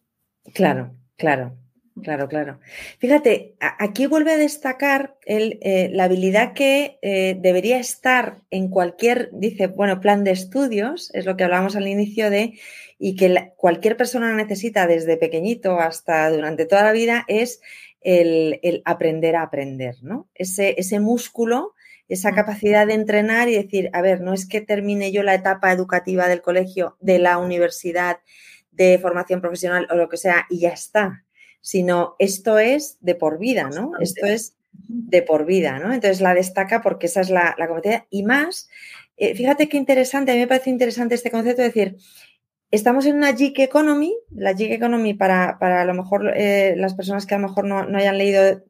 Claro, claro. Claro, claro. Fíjate, aquí vuelve a destacar eh, la habilidad que eh, debería estar en cualquier, dice, bueno, plan de estudios, es lo que hablábamos al inicio de, y que cualquier persona necesita desde pequeñito hasta durante toda la vida, es el, aprender a aprender, ¿no? Ese, ese músculo, esa capacidad de entrenar y decir, a ver, no es que termine yo la etapa educativa del colegio, de la universidad, de formación profesional o lo que sea, y ya está, sino esto es de por vida, ¿no? Esto es de por vida, ¿no? Entonces la destaca porque esa es la, la competencia. Y más, eh, fíjate qué interesante, a mí me parece interesante este concepto de decir, estamos en una gig economy, la gig economy para, para a lo mejor eh, las personas que a lo mejor no, no hayan leído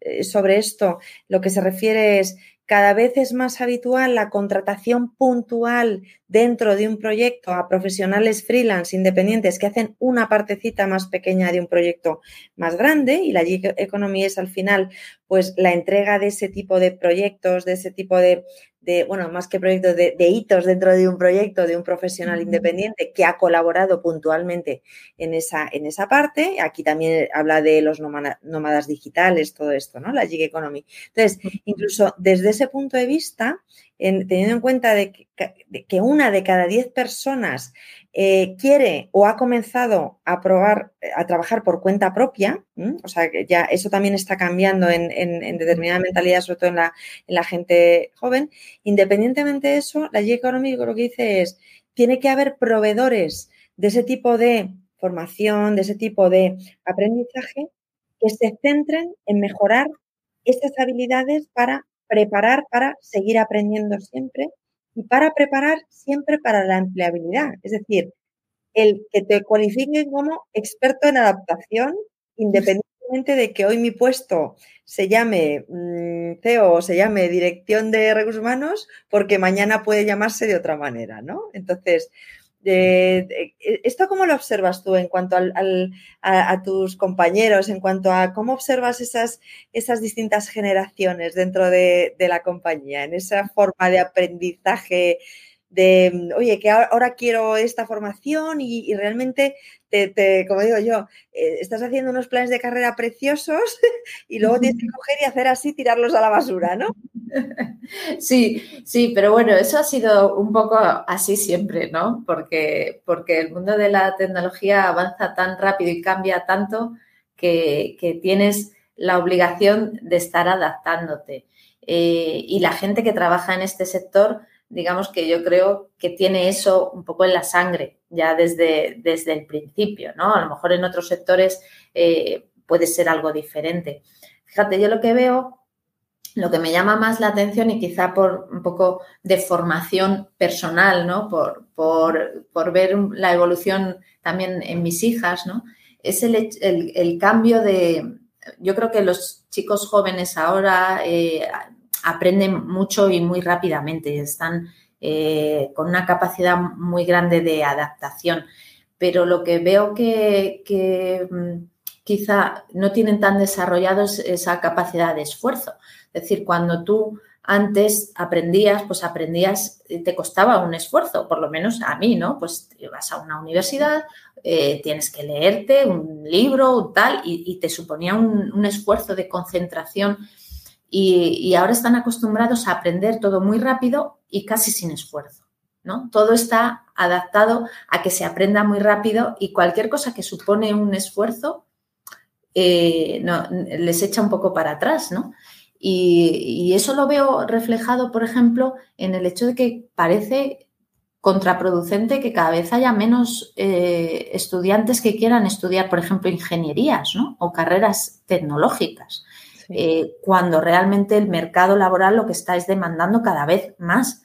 eh, sobre esto, lo que se refiere es cada vez es más habitual la contratación puntual dentro de un proyecto a profesionales freelance independientes que hacen una partecita más pequeña de un proyecto más grande y la gig economy es al final pues la entrega de ese tipo de proyectos, de ese tipo de, de, bueno, más que proyectos, de, hitos dentro de un proyecto de un profesional independiente que ha colaborado puntualmente en esa, en esa parte. Aquí también habla de los nómadas, digitales, todo esto, ¿no? La gig economy. Entonces, incluso desde ese punto de vista, teniendo en cuenta de que, una de cada diez personas eh, quiere o ha comenzado a probar, a trabajar por cuenta propia, o sea, que ya eso también está cambiando en, en, determinada mentalidad, sobre todo en la, en la, gente joven. Independientemente de eso, la G Economy lo que dice es, tiene que haber proveedores de ese tipo de formación, de ese tipo de aprendizaje, que se centren en mejorar estas habilidades para preparar para seguir aprendiendo siempre y para preparar siempre para la empleabilidad. Es decir, el que te cualifiquen como experto en adaptación, independientemente de que hoy mi puesto se llame mm, CEO o se llame Dirección de Recursos Humanos, porque mañana puede llamarse de otra manera, ¿no? Entonces, e, ¿Esto cómo lo observas tú en cuanto a, tus compañeros, en cuanto a cómo observas esas, esas distintas generaciones dentro de, la compañía, en esa forma de aprendizaje de, oye, que ahora quiero esta formación y, realmente, te, como digo yo, eh, estás haciendo unos planes de carrera preciosos y luego tienes que coger y hacer así, tirarlos a la basura, ¿no? Sí, sí, pero bueno, eso ha sido un poco así siempre, ¿no? Porque, porque el mundo de la tecnología avanza tan rápido y cambia tanto que, tienes la obligación de estar adaptándote. Eh, y la gente que trabaja en este sector, digamos que yo creo que tiene eso un poco en la sangre ya desde, desde el principio, ¿no? A lo mejor en otros sectores eh, puede ser algo diferente. Fíjate, yo lo que veo lo que me llama más la atención y quizá por un poco de formación personal, ¿no? Por, por, ver la evolución también en mis hijas, ¿no? Es el, cambio de... Yo creo que los chicos jóvenes ahora eh, aprenden mucho y muy rápidamente, están eh, con una capacidad muy grande de adaptación, pero lo que veo que, mm, quizá no tienen tan desarrollados esa capacidad de esfuerzo. Es decir, cuando tú antes aprendías, pues aprendías, te costaba un esfuerzo, por lo menos a mí, ¿no? Pues vas a una universidad, eh, tienes que leerte un libro, tal, y, te suponía un, esfuerzo de concentración. Y, ahora están acostumbrados a aprender todo muy rápido y casi sin esfuerzo, ¿no? Todo está adaptado a que se aprenda muy rápido y cualquier cosa que supone un esfuerzo eh, no, les echa un poco para atrás, ¿no? Y, eso lo veo reflejado, por ejemplo, en el hecho de que parece contraproducente que cada vez haya menos eh, estudiantes que quieran estudiar, por ejemplo, ingenierías ¿no? o carreras tecnológicas, eh, cuando realmente el mercado laboral lo que está es demandando cada vez más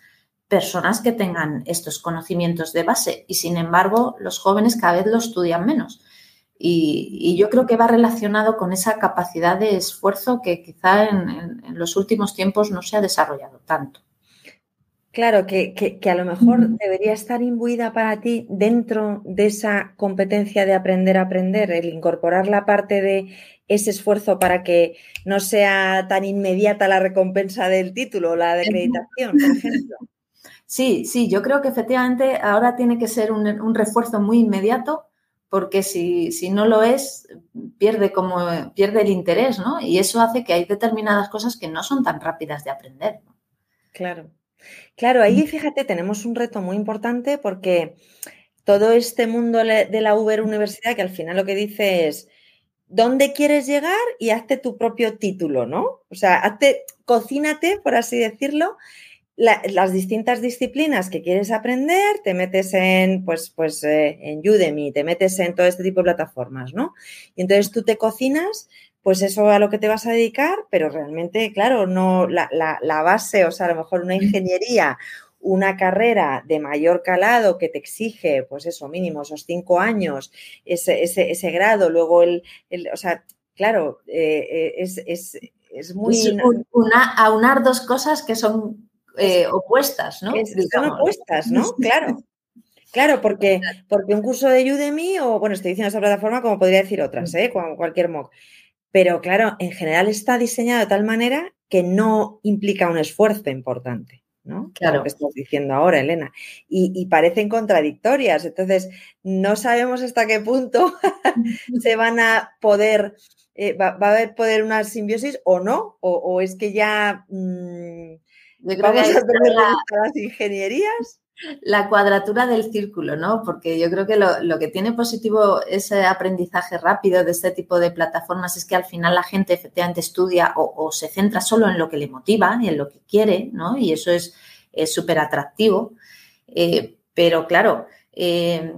personas que tengan estos conocimientos de base y, sin embargo, los jóvenes cada vez lo estudian menos. Y, yo creo que va relacionado con esa capacidad de esfuerzo que quizá en, los últimos tiempos no se ha desarrollado tanto. Claro, que, a lo mejor debería estar imbuida para ti dentro de esa competencia de aprender a aprender, el incorporar la parte de ese esfuerzo para que no sea tan inmediata la recompensa del título, la acreditación, por ejemplo. Sí, sí, yo creo que efectivamente ahora tiene que ser un refuerzo muy inmediato porque si, si, no lo es, pierde, como, pierde el interés, ¿no? Y eso hace que hay determinadas cosas que no son tan rápidas de aprender. Claro. Claro, ahí fíjate, tenemos un reto muy importante porque todo este mundo de la Uber Universidad, que al final lo que dice es, ¿dónde quieres llegar? Y hazte tu propio título, ¿no? O sea, hazte, cocínate, por así decirlo, las distintas disciplinas que quieres aprender, te metes en, pues, pues, eh, en Udemy, te metes en todo este tipo de plataformas, ¿no? Y entonces tú te cocinas pues eso a lo que te vas a dedicar, pero realmente, claro, no la, la base, o sea, a lo mejor una ingeniería, una carrera de mayor calado que te exige, pues eso, mínimo esos cinco años, ese, ese, grado, luego el, o sea, claro, eh, eh, es, muy... una, aunar dos cosas que son eh, opuestas, ¿no? son opuestas, ¿no? Claro. Claro, porque, porque un curso de Udemy, o bueno, estoy diciendo esa plataforma como podría decir otras, ¿eh? cualquier MOOC. Pero claro, en general está diseñado de tal manera que no implica un esfuerzo importante. ¿No? Claro. Lo que estás diciendo ahora, Elena. Y, parecen contradictorias. Entonces, no sabemos hasta qué punto se van a poder, eh, va, a haber poder una simbiosis o no, o, es que ya mm, vamos a tener las ingenierías. La cuadratura del círculo, ¿no? Porque yo creo que lo, que tiene positivo ese aprendizaje rápido de este tipo de plataformas es que al final la gente efectivamente estudia o, se centra solo en lo que le motiva y en lo que quiere, ¿no? Y eso es súper atractivo. Eh, pero claro, eh,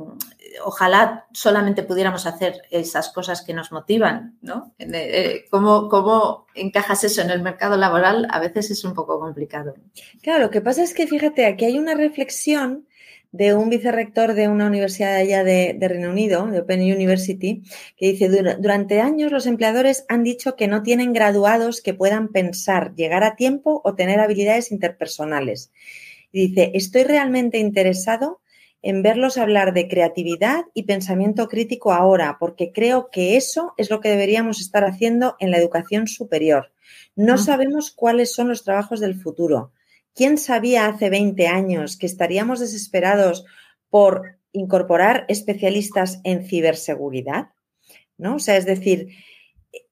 ojalá solamente pudiéramos hacer esas cosas que nos motivan, ¿no? Eh, ¿Cómo, ¿Cómo, encajas eso en el mercado laboral? A veces es un poco complicado. Claro, lo que pasa es que, fíjate, aquí hay una reflexión de un vicerrector de una universidad allá de, Reino Unido, de Open University, que dice, durante años los empleadores han dicho que no tienen graduados que puedan pensar, llegar a tiempo o tener habilidades interpersonales. Dice, estoy realmente interesado en verlos hablar de creatividad y pensamiento crítico ahora, porque creo que eso es lo que deberíamos estar haciendo en la educación superior. No ah. sabemos cuáles son los trabajos del futuro. ¿Quién sabía hace 20 años que estaríamos desesperados por incorporar especialistas en ciberseguridad? ¿No? O sea, es decir,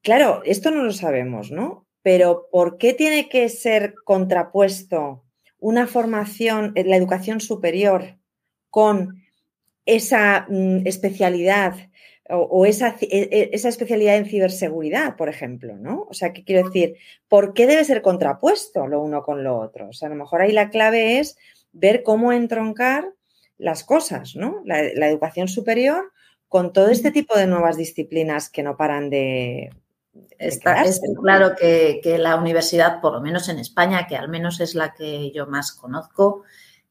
claro, esto no lo sabemos, ¿no? Pero ¿por qué tiene que ser contrapuesto una formación, en la educación superior con esa mm, especialidad o, esa, e, e, esa, especialidad en ciberseguridad, por ejemplo, ¿no? O sea, ¿qué quiero decir? ¿Por qué debe ser contrapuesto lo uno con lo otro? O sea, a lo mejor ahí la clave es ver cómo entroncar las cosas, ¿no? La, educación superior con todo este tipo de nuevas disciplinas que no paran de... Está, claro que, que la universidad, por lo menos en España, que al menos es la que yo más conozco,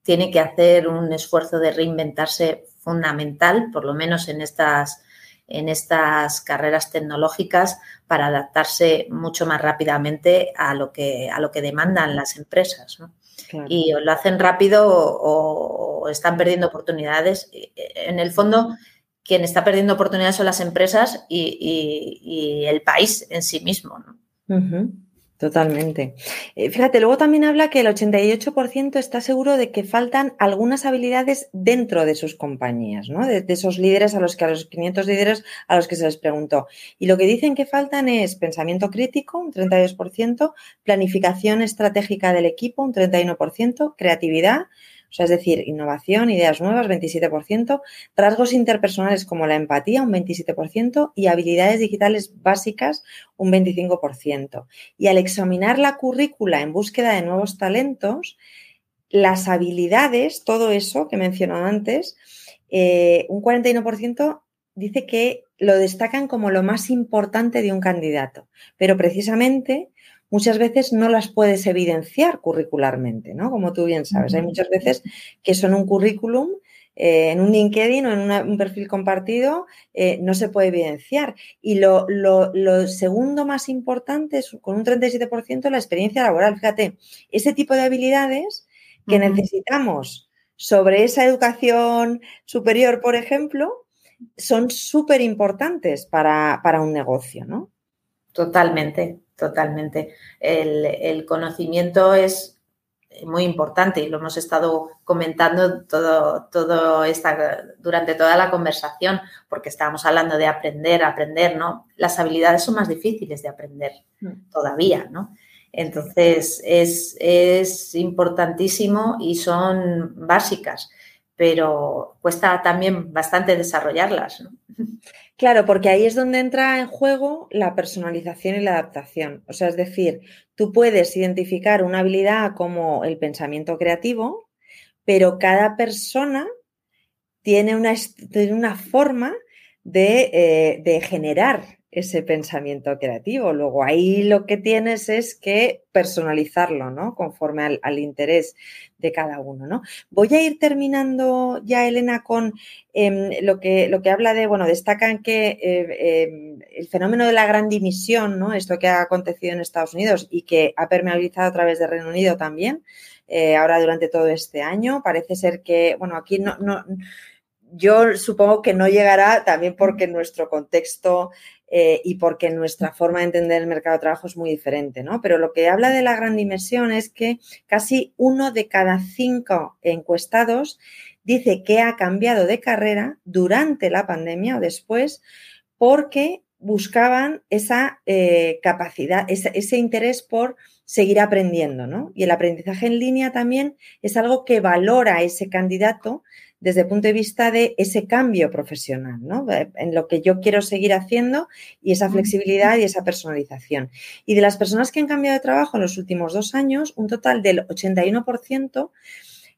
tiene que hacer un esfuerzo de reinventarse fundamental, por lo menos en estas, en estas carreras tecnológicas, para adaptarse mucho más rápidamente a lo que, a lo que demandan las empresas. Y o lo hacen rápido o, están perdiendo oportunidades. En el fondo, quien está perdiendo oportunidades son las empresas y, el país en sí mismo. ¿no? Totalmente. Eh, fíjate, luego también habla que el 88% está seguro de que faltan algunas habilidades dentro de sus compañías, ¿no? De, esos líderes a los que a los 500 líderes a los que se les preguntó. Y lo que dicen que faltan es pensamiento crítico, un 32%, planificación estratégica del equipo, un 31%, creatividad, sea, es decir, innovación, ideas nuevas, 27%, rasgos interpersonales como la empatía, un 27%, y habilidades digitales básicas, un 25%. Y al examinar la currícula en búsqueda de nuevos talentos, las habilidades, todo eso que mencionó antes, eh, un 41% dice que lo destacan como lo más importante de un candidato, pero precisamente muchas veces no las puedes evidenciar curricularmente, ¿no? Como tú bien sabes, hay muchas veces que son un currículum eh, en un LinkedIn o en un perfil compartido eh, no se puede evidenciar. Y lo, segundo más importante es, con un 37%, la experiencia laboral. Fíjate, ese tipo de habilidades que necesitamos sobre esa educación superior, por ejemplo, son súper importantes para, para un negocio, ¿no? Totalmente, totalmente. El, conocimiento es muy importante y lo hemos estado comentando todo, todo esta, durante toda la conversación, porque estábamos hablando de aprender, aprender, ¿no? Las habilidades son más difíciles de aprender mm. todavía, ¿no? Entonces, es, es importantísimo y son básicas, pero cuesta también bastante desarrollarlas, ¿no? Claro, porque ahí es donde entra en juego la personalización y la adaptación. O sea, es decir, tú puedes identificar una habilidad como el pensamiento creativo, pero cada persona tiene una, una forma de, eh, generar ese pensamiento creativo. Luego ahí lo que tienes es que personalizarlo, ¿no? Conforme al, interés de cada uno, ¿no? Voy a ir terminando ya, Elena, con em, lo, que, lo que habla de, bueno, destacan que eh, em, el fenómeno de la gran dimisión, ¿no? Esto que ha acontecido en Estados Unidos y que ha permeabilizado a través de Reino Unido también, eh, ahora durante todo este año, parece ser que, bueno, aquí no, no yo supongo que no llegará también porque nuestro contexto eh, y porque nuestra forma de entender el mercado de trabajo es muy diferente, ¿no? Pero lo que habla de la gran dimensión es que casi uno de cada cinco encuestados dice que ha cambiado de carrera durante la pandemia o después porque buscaban esa eh, capacidad, ese, ese, interés por seguir aprendiendo, ¿no? Y el aprendizaje en línea también es algo que valora ese candidato desde el punto de vista de ese cambio profesional, ¿no? En lo que yo quiero seguir haciendo y esa flexibilidad y esa personalización. Y de las personas que han cambiado de trabajo en los últimos dos años, un total del 81%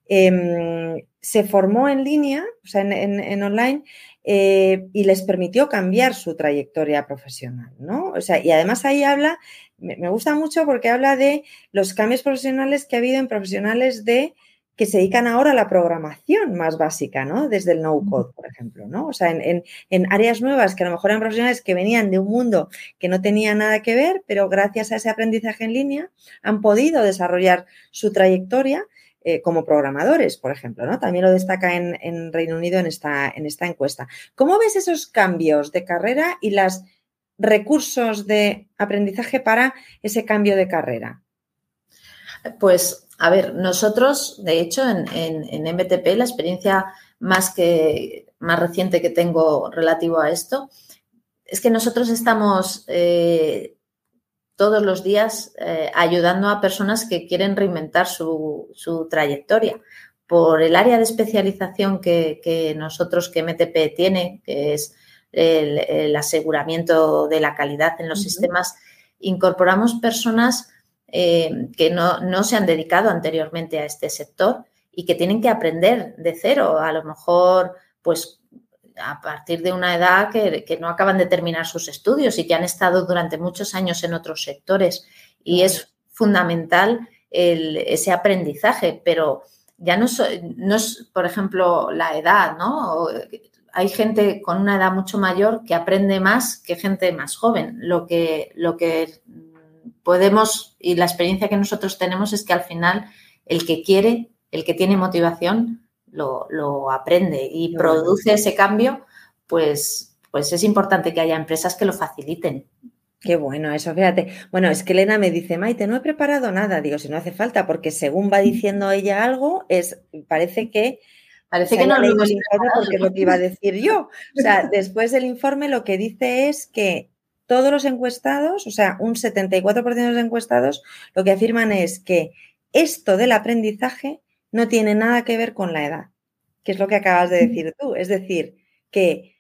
em, se formó en línea, o sea, en, online, eh, y les permitió cambiar su trayectoria profesional, ¿no? O sea, y además ahí habla, me gusta mucho porque habla de los cambios profesionales que ha habido en profesionales de que se dedican ahora a la programación más básica, ¿no? Desde el no-code, por ejemplo, ¿no? O sea, en, áreas nuevas que a lo mejor eran profesionales que venían de un mundo que no tenía nada que ver, pero gracias a ese aprendizaje en línea han podido desarrollar su trayectoria eh, como programadores, por ejemplo, ¿no? También lo destaca en, Reino Unido en esta, en esta encuesta. ¿Cómo ves esos cambios de carrera y los recursos de aprendizaje para ese cambio de carrera? Pues a ver, nosotros, de hecho, en, MTP, la experiencia más, que, más reciente que tengo relativo a esto, es que nosotros estamos eh, todos los días eh, ayudando a personas que quieren reinventar su, trayectoria. Por el área de especialización que, nosotros, que MTP tiene, que es el, aseguramiento de la calidad en los sistemas, incorporamos personas eh, que no, se han dedicado anteriormente a este sector y que tienen que aprender de cero, a lo mejor pues a partir de una edad que, no acaban de terminar sus estudios y que han estado durante muchos años en otros sectores. Y es fundamental ese aprendizaje, pero ya no, no es, por ejemplo, la edad, ¿no? Hay gente con una edad mucho mayor que aprende más que gente más joven. Lo que, lo que podemos, y la experiencia que nosotros tenemos es que al final el que quiere, el que tiene motivación, lo, aprende y produce ese cambio, pues, pues es importante que haya empresas que lo faciliten. Qué bueno eso, fíjate. Bueno, es que Elena me dice, Maite, no he preparado nada. Digo, si no hace falta, porque según va diciendo ella algo, es, parece que Parece que no lo hemos porque es lo que iba a decir yo. O sea, después del informe lo que dice es que todos los encuestados, o sea, un 74% de los encuestados, lo que afirman es que esto del aprendizaje no tiene nada que ver con la edad, que es lo que acabas de decir tú. Es decir, que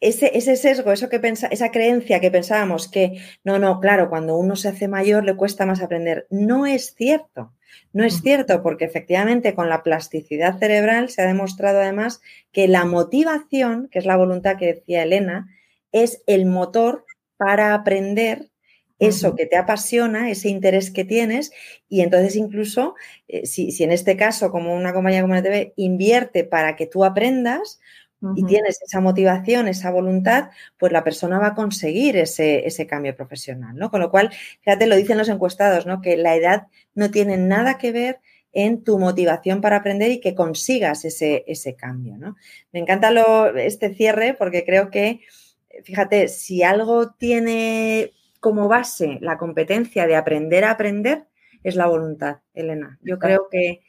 ese, ese sesgo, eso que pensa, esa creencia que pensábamos que no, no, claro, cuando uno se hace mayor le cuesta más aprender, no es cierto. No es cierto, porque efectivamente con la plasticidad cerebral se ha demostrado además que la motivación, que es la voluntad que decía Elena, es el motor para aprender eso que te apasiona, ese interés que tienes, y entonces incluso, eh, si, en este caso, como una compañía como la TV, invierte para que tú aprendas y tienes esa motivación, esa voluntad, pues la persona va a conseguir ese, ese, cambio profesional, ¿no? Con lo cual, fíjate, lo dicen los encuestados, ¿no? Que la edad no tiene nada que ver en tu motivación para aprender y que consigas ese, ese cambio, ¿no? Me encanta lo, este cierre porque creo que fíjate, si algo tiene como base la competencia de aprender a aprender, es la voluntad, Elena. Yo creo que,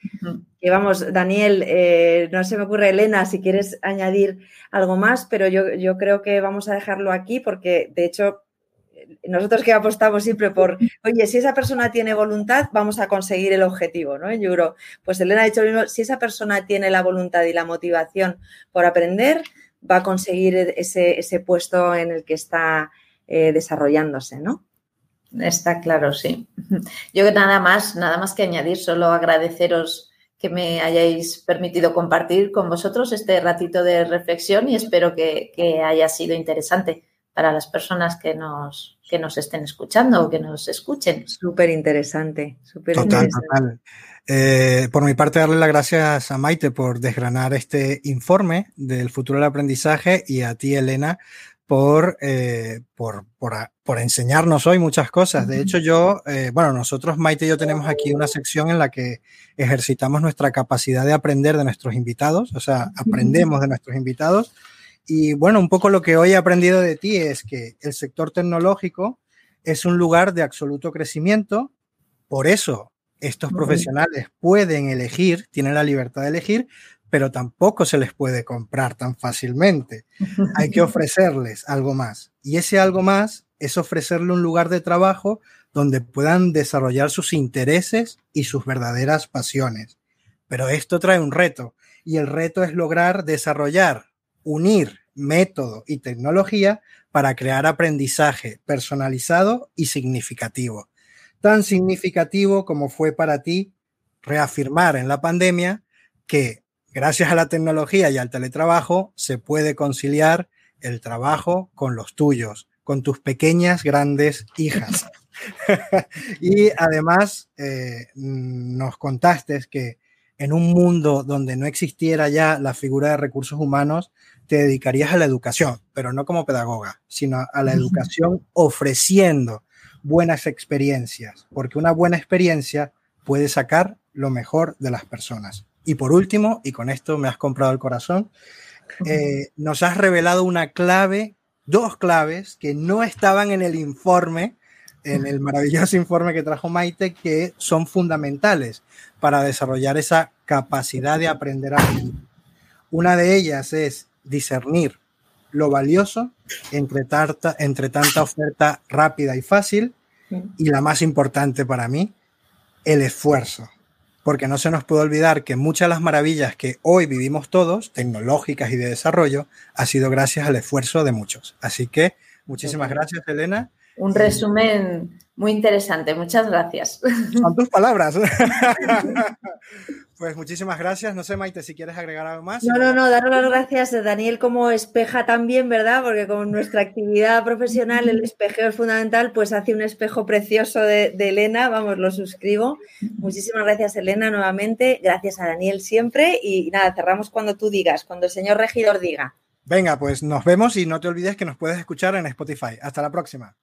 vamos, Daniel, eh, no se me ocurre, Elena, si quieres añadir algo más, pero yo, yo, creo que vamos a dejarlo aquí porque, de hecho, nosotros que apostamos siempre por, oye, si esa persona tiene voluntad, vamos a conseguir el objetivo, ¿no? Yo creo, pues Elena ha dicho lo mismo, si esa persona tiene la voluntad y la motivación por aprender, va a conseguir ese, puesto en el que está eh, desarrollándose, ¿no? Está claro, sí. Yo nada más, nada más que añadir, solo agradeceros que me hayáis permitido compartir con vosotros este ratito de reflexión y espero que, haya sido interesante para las personas que nos, que nos estén escuchando o que nos escuchen. Súper interesante, súper Total, total. Eh, por mi parte, darle las gracias a Maite por desgranar este informe del futuro del aprendizaje y a ti, Elena, por, eh, por, por, enseñarnos hoy muchas cosas. De hecho, yo, eh, bueno, nosotros, Maite y yo, tenemos aquí una sección en la que ejercitamos nuestra capacidad de aprender de nuestros invitados, o sea, aprendemos de nuestros invitados. Y bueno, un poco lo que hoy he aprendido de ti es que el sector tecnológico es un lugar de absoluto crecimiento, por eso estos profesionales pueden elegir, tienen la libertad de elegir, pero tampoco se les puede comprar tan fácilmente. Hay que ofrecerles algo más. Y ese algo más es ofrecerle un lugar de trabajo donde puedan desarrollar sus intereses y sus verdaderas pasiones. Pero esto trae un reto y el reto es lograr desarrollar, unir método y tecnología para crear aprendizaje personalizado y significativo. Tan significativo como fue para ti reafirmar en la pandemia que Gracias a la tecnología y al teletrabajo se puede conciliar el trabajo con los tuyos, con tus pequeñas, grandes hijas. y además eh, nos contaste que en un mundo donde no existiera ya la figura de recursos humanos, te dedicarías a la educación, pero no como pedagoga, sino a la educación ofreciendo buenas experiencias, porque una buena experiencia puede sacar lo mejor de las personas. Y por último, y con esto me has comprado el corazón, eh, nos has revelado una clave, dos claves que no estaban en el informe, en el maravilloso informe que trajo Maite, que son fundamentales para desarrollar esa capacidad de aprender a aprender. Una de ellas es discernir lo valioso entre, entre tanta oferta rápida y fácil, y la más importante para mí, el esfuerzo porque no se nos puede olvidar que muchas de las maravillas que hoy vivimos todos, tecnológicas y de desarrollo, ha sido gracias al esfuerzo de muchos. Así que muchísimas gracias, Elena. Un resumen muy interesante, muchas gracias. Son tus palabras. Pues muchísimas gracias. No sé, Maite, si quieres agregar algo más. No, no, no, dar las gracias a Daniel como espeja también, ¿verdad? Porque con nuestra actividad profesional el espejeo es fundamental, pues hace un espejo precioso de, de Elena, vamos, lo suscribo. Muchísimas gracias, Elena, nuevamente. Gracias a Daniel siempre. Y nada, cerramos cuando tú digas, cuando el señor regidor diga. Venga, pues nos vemos y no te olvides que nos puedes escuchar en Spotify. Hasta la próxima.